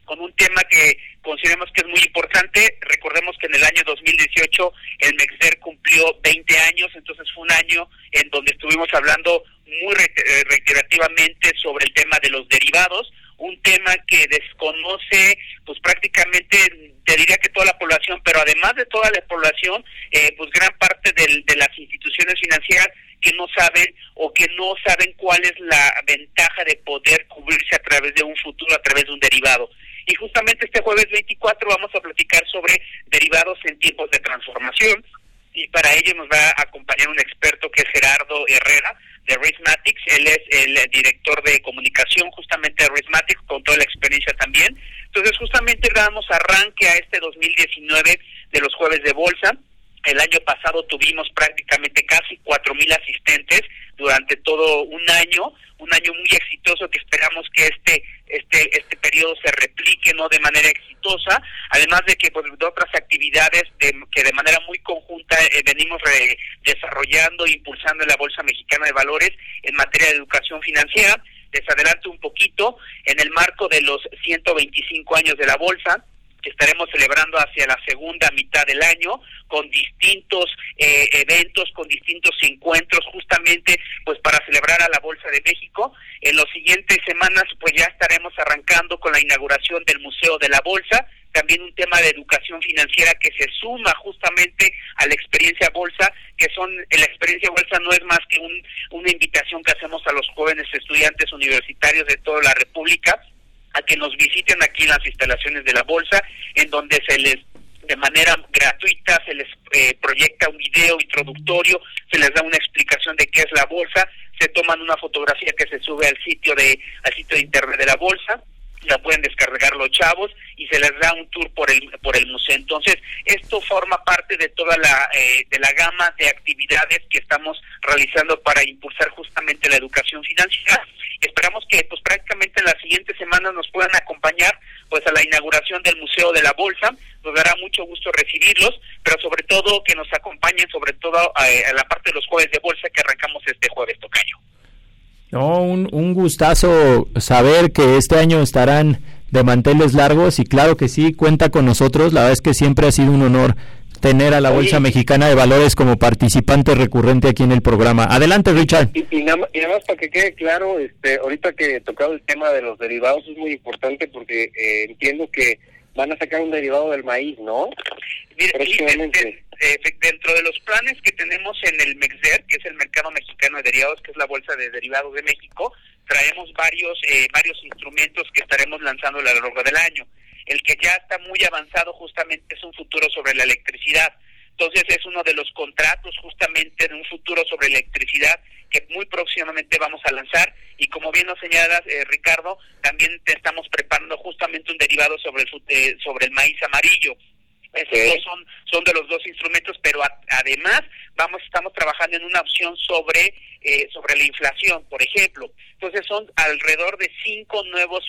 [SPEAKER 17] con un tema que consideramos que es muy importante. Recordemos que en el año 2018 el MEXDER cumplió 20 años, entonces fue un año en donde estuvimos hablando muy re- eh, reiterativamente sobre el tema de los derivados, un tema que desconoce pues prácticamente te diría que toda la población, pero además de toda la población, eh, pues gran parte de las instituciones financieras que no saben o que no saben cuál es la ventaja de poder cubrirse a través de un futuro, a través de un derivado. Y justamente este jueves 24 vamos a platicar sobre derivados en tiempos de transformación y para ello nos va a acompañar un experto que es Gerardo Herrera de Rhythmatics. Él es el director de comunicación justamente de Rhythmatics con toda la experiencia también. Entonces justamente damos arranque a este 2019 de los jueves de bolsa. El año pasado tuvimos prácticamente casi cuatro mil asistentes durante todo un año, un año muy exitoso que esperamos que este este este periodo se replique no de manera exitosa, además de que pues, de otras actividades de- que de manera muy conjunta eh, venimos desarrollando e impulsando en la Bolsa Mexicana de Valores en materia de educación financiera. Les adelanto un poquito, en el marco de los 125 años de la bolsa, que estaremos celebrando hacia la segunda mitad del año con distintos eh, eventos, con distintos encuentros justamente pues para celebrar a la Bolsa de México. En las siguientes semanas pues ya estaremos arrancando con la inauguración del Museo de la Bolsa, también un tema de educación financiera que se suma justamente a la experiencia bolsa, que son la experiencia bolsa no es más que un, una invitación que hacemos a los jóvenes estudiantes universitarios de toda la República a que nos visiten aquí en las instalaciones de la bolsa, en donde se les de manera gratuita se les eh, proyecta un video introductorio, se les da una explicación de qué es la bolsa, se toman una fotografía que se sube al sitio de al sitio de internet de la bolsa la pueden descargar los chavos y se les da un tour por el por el museo. Entonces, esto forma parte de toda la eh, de la gama de actividades que estamos realizando para impulsar justamente la educación financiera. Esperamos que pues prácticamente en las siguientes semanas nos puedan acompañar pues a la inauguración del Museo de la Bolsa. Nos dará mucho gusto recibirlos, pero sobre todo que nos acompañen sobre todo eh, a la parte de los jueves de bolsa que arrancamos este jueves tocayo.
[SPEAKER 6] No, un, un gustazo saber que este año estarán de manteles largos y claro que sí, cuenta con nosotros. La verdad es que siempre ha sido un honor tener a la Bolsa Mexicana de Valores como participante recurrente aquí en el programa. Adelante, Richard.
[SPEAKER 8] Y, nada, más para que quede claro, este, ahorita que he tocado el tema de los derivados es muy importante porque eh, entiendo que van a sacar un derivado del maíz, ¿no?
[SPEAKER 17] Mire, eh, dentro de los planes que tenemos en el MEXDER, que es el Mercado Mexicano de Derivados, que es la Bolsa de Derivados de México, traemos varios, eh, varios instrumentos que estaremos lanzando a lo largo del año. El que ya está muy avanzado justamente es un futuro sobre la electricidad. Entonces es uno de los contratos justamente de un futuro sobre electricidad que muy próximamente vamos a lanzar y como bien nos señalas eh, Ricardo, también te estamos preparando justamente un derivado sobre el, sobre el maíz amarillo esos son, son de los dos instrumentos, pero además vamos estamos trabajando en una opción sobre eh, sobre la inflación, por ejemplo. Entonces son alrededor de cinco nuevos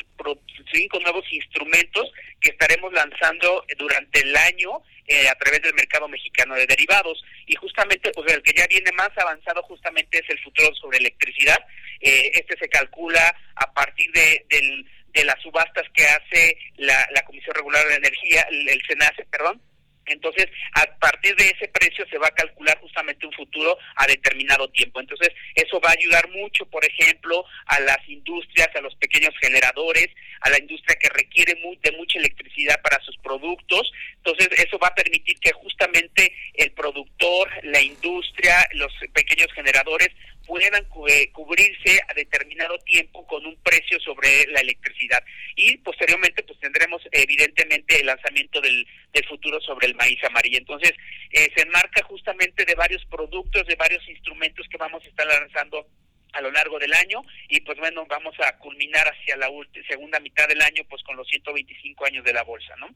[SPEAKER 17] cinco nuevos instrumentos que estaremos lanzando durante el año eh, a través del mercado mexicano de derivados y justamente pues el que ya viene más avanzado justamente es el futuro sobre electricidad. Eh, este se calcula a partir de, del de las subastas que hace la, la Comisión Regular de Energía, el, el perdón, entonces, a partir de ese precio se va a calcular justamente un futuro a determinado tiempo. Entonces, eso va a ayudar mucho, por ejemplo, a las industrias, a los pequeños generadores, a la industria que requiere de mucha electricidad para sus productos. Entonces, eso va a permitir que justamente el productor, la industria, los pequeños generadores puedan eh, cubrirse a determinado tiempo con un precio sobre la electricidad. Y posteriormente, pues tendremos evidentemente el lanzamiento del, del futuro sobre el maíz amarillo. Entonces, eh, se enmarca justamente de varios productos, de varios instrumentos que vamos a estar lanzando a lo largo del año y pues bueno, vamos a culminar hacia la segunda mitad del año pues con los 125 años de la bolsa, ¿no?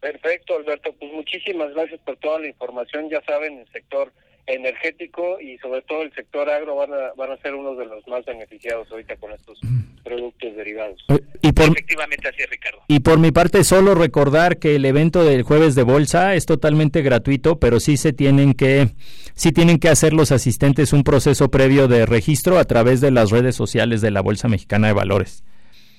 [SPEAKER 8] Perfecto, Alberto. Pues muchísimas gracias por toda la información. Ya saben, el sector energético y sobre todo el sector agro van a, van a ser uno de los más beneficiados ahorita con estos productos derivados.
[SPEAKER 6] Eh, y por,
[SPEAKER 17] Efectivamente así Ricardo.
[SPEAKER 6] Y por mi parte solo recordar que el evento del jueves de bolsa es totalmente gratuito, pero sí se tienen que sí tienen que hacer los asistentes un proceso previo de registro a través de las redes sociales de la Bolsa Mexicana de Valores.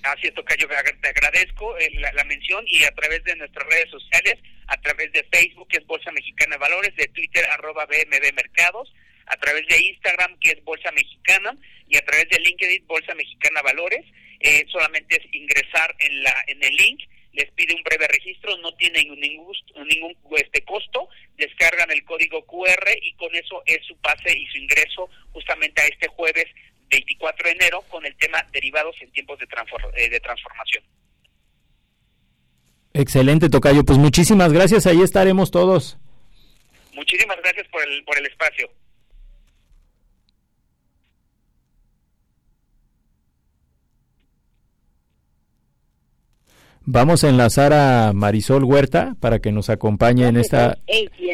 [SPEAKER 17] Así es, Tocayo, te agradezco eh, la, mención y a través de nuestras redes sociales, a través de Facebook, que es Bolsa Mexicana Valores, de Twitter, arroba BMB Mercados, a través de Instagram, que es Bolsa Mexicana, y a través de LinkedIn, Bolsa Mexicana Valores. Eh, solamente es ingresar en, la, en el link, les pide un breve registro, no tiene ningún, ningún este costo, descargan el código QR y con eso es su pase y su ingreso justamente a este jueves 24 de enero con el tema derivados en tiempos de, eh, de transformación.
[SPEAKER 6] Excelente, Tocayo. Pues muchísimas gracias. Ahí estaremos todos.
[SPEAKER 17] Muchísimas gracias por el, por el espacio.
[SPEAKER 6] Vamos a enlazar a Marisol Huerta para que nos acompañe en esta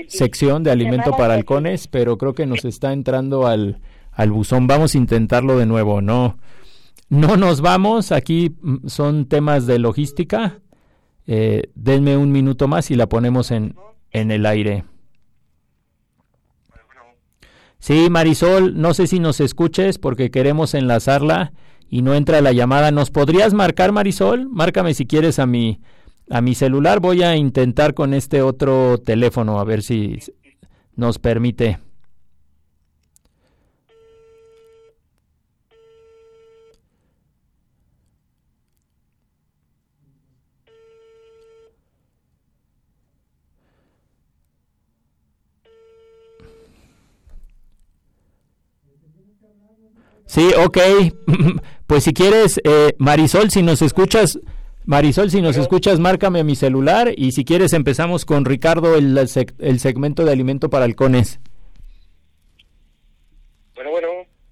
[SPEAKER 6] sección de alimento para halcones, pero creo que nos está entrando al, al buzón. Vamos a intentarlo de nuevo, no. No nos vamos, aquí mm, son temas de logística. Eh, denme un minuto más y la ponemos en, en el aire. Sí, Marisol, no sé si nos escuches porque queremos enlazarla y no entra la llamada. ¿Nos podrías marcar, Marisol? Márcame si quieres a mi, a mi celular. Voy a intentar con este otro teléfono a ver si nos permite. Sí, ok. Pues si quieres, eh, Marisol, si nos escuchas, Marisol, si nos escuchas, márcame mi celular y si quieres empezamos con Ricardo el, el segmento de alimento para halcones.
[SPEAKER 8] Bueno, bueno.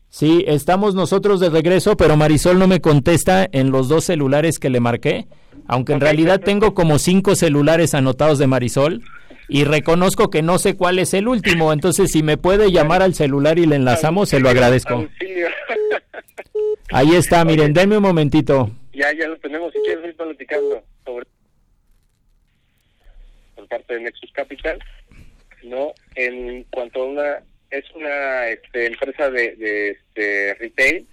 [SPEAKER 6] Sí, estamos nosotros de regreso, pero Marisol no me contesta en los dos celulares que le marqué, aunque en realidad tengo como cinco celulares anotados de Marisol y reconozco que no sé cuál es el último, entonces si me puede llamar al celular y le enlazamos, se lo agradezco. Ahí está, miren, denme un momentito.
[SPEAKER 8] Ya, ya lo tenemos, si quieres ir platicando sobre por parte de Nexus Capital, ¿no? En cuanto a una, es una este, empresa de, de este, retail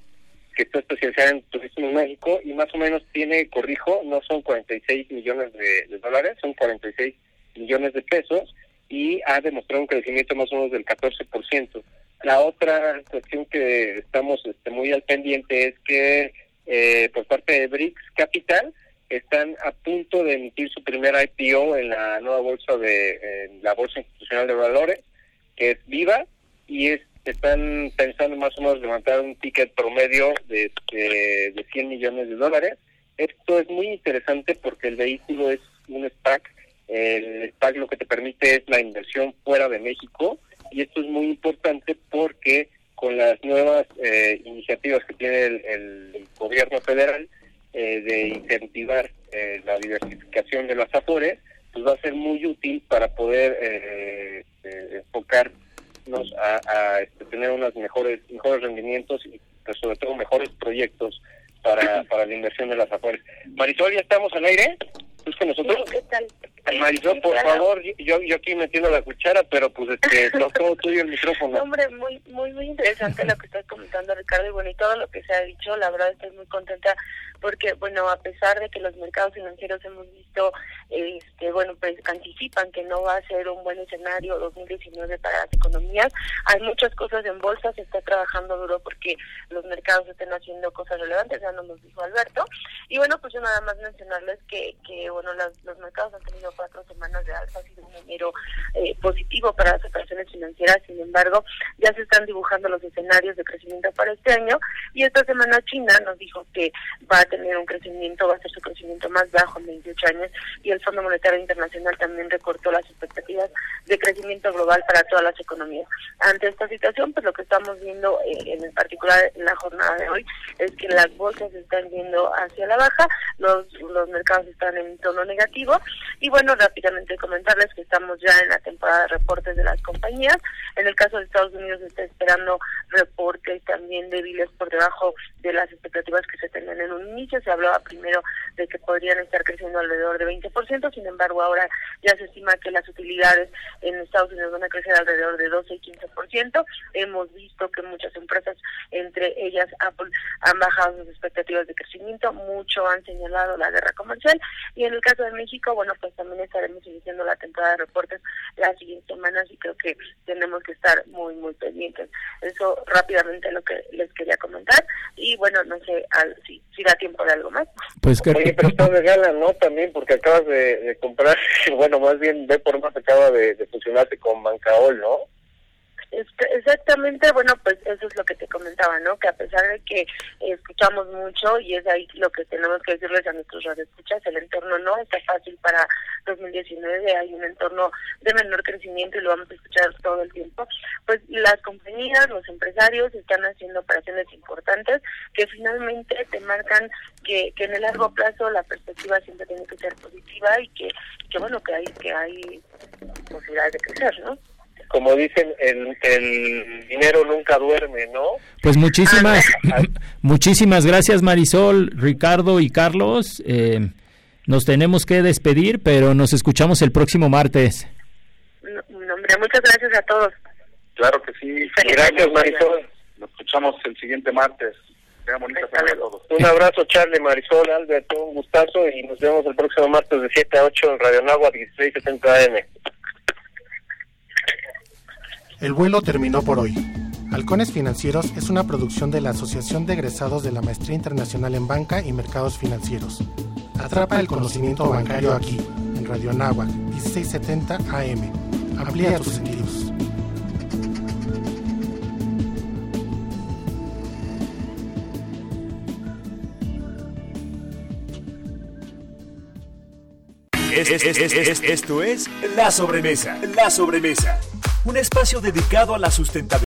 [SPEAKER 8] que está especializada en turismo en México y más o menos tiene, corrijo, no son 46 millones de, de dólares, son 46 millones de pesos y ha demostrado un crecimiento más o menos del 14%. La otra cuestión que estamos este, muy al pendiente es que eh, por parte de BRICS Capital están a punto de emitir su primer IPO en la nueva bolsa de la bolsa institucional de valores que es Viva y es, están pensando más o menos levantar un ticket promedio de, de, de 100 millones de dólares. Esto es muy interesante porque el vehículo es un SPAC el SPAC lo que te permite es la inversión fuera de México y esto es muy importante porque con las nuevas eh, iniciativas que tiene el, gobierno federal eh, de incentivar eh, la diversificación de las afores, pues va a ser muy útil para poder enfocarnos a, este, tener unos mejores mejores rendimientos y pues, sobre todo mejores proyectos para, para la inversión de las afores. Marisol, ¿ya estamos al aire? ¿Estás con nosotros?
[SPEAKER 5] ¿Qué tal?
[SPEAKER 8] Marisol, por favor, yo yo aquí metiendo la cuchara, pero pues este, todo tuyo el micrófono.
[SPEAKER 5] Hombre, muy muy muy interesante lo que estás comentando, Ricardo, y bueno, y todo lo que se ha dicho, la verdad estoy muy contenta porque, bueno, a pesar de que los mercados financieros hemos visto, este pues anticipan que no va a ser un buen escenario 2019 para las economías, hay muchas cosas en bolsa, se está trabajando duro porque los mercados estén haciendo cosas relevantes, ya nos dijo Alberto, y bueno, pues yo nada más mencionarles que, que bueno, los mercados han tenido cuatro semanas de alza, ha enero eh, positivo para las operaciones financieras, sin embargo, ya se están dibujando los escenarios de crecimiento para este año. Y esta semana China nos dijo que va a tener un crecimiento, va a ser su crecimiento más bajo en 28 años y el Fondo Monetario Internacional también recortó las expectativas de crecimiento global para todas las economías. Ante esta situación, pues lo que estamos viendo eh, en particular en la jornada de hoy es que las bolsas están yendo hacia la baja, los, los mercados están en tono negativo y bueno, rápidamente comentarles que estamos ya en la temporada de reportes de las compañías. En el caso de Estados Unidos está esperando reportes también débiles por debajo de las expectativas que se tenían en un inicio. Se hablaba primero de que podrían estar creciendo alrededor de 20%, sin embargo ahora ya se estima que las utilidades en Estados Unidos van a crecer alrededor de 12 y 15%. Hemos visto que muchas empresas, entre ellas Apple, han bajado sus expectativas de crecimiento, mucho han señalado la guerra comercial y en el caso de México, bueno, pues también estaremos iniciando la temporada de reportes las siguientes semanas y creo que tenemos que estar muy, muy pendientes. Eso rápidamente lo que les quería comentar y bueno, no sé si, si da tiempo de algo más.
[SPEAKER 6] Pues que...
[SPEAKER 8] Oye, pero estás de gala, ¿no? También porque acabas de, comprar, bueno, más bien ve por más acaba de, de fusionarse con Bancaol, ¿no?
[SPEAKER 5] Exactamente, bueno, pues eso es lo que te comentaba, ¿no? Que a pesar de que escuchamos mucho y es ahí lo que tenemos que decirles a nuestros radioescuchas, el entorno no está fácil para 2019, hay un entorno de menor crecimiento y lo vamos a escuchar todo el tiempo. Pues las compañías, los empresarios están haciendo operaciones importantes que finalmente te marcan que, que en el largo plazo la perspectiva siempre tiene que ser positiva y que, que bueno, que hay, que hay posibilidades de crecer, ¿no?
[SPEAKER 8] Como dicen, el, el dinero nunca duerme, ¿no?
[SPEAKER 6] Pues muchísimas, muchísimas gracias Marisol, Ricardo y Carlos. Eh, nos tenemos que despedir, pero nos escuchamos el próximo martes.
[SPEAKER 5] hombre, muchas gracias a todos.
[SPEAKER 9] Claro que sí.
[SPEAKER 8] Gracias Marisol.
[SPEAKER 9] Nos escuchamos el siguiente martes.
[SPEAKER 8] Un abrazo, Charlie, Marisol, Alberto, un gustazo y nos vemos el próximo martes de 7 a 8 en Radio Nagua 1670 AM.
[SPEAKER 20] El vuelo terminó por hoy. Halcones Financieros es una producción de la Asociación de Egresados de la Maestría Internacional en Banca y Mercados Financieros. Atrapa el conocimiento bancario aquí, en Radio Anáhuac, 1670 AM. Amplía tus sentidos.
[SPEAKER 1] Es- es- es- es- esto es La Sobremesa. La Sobremesa. Un espacio dedicado a la sustentabilidad.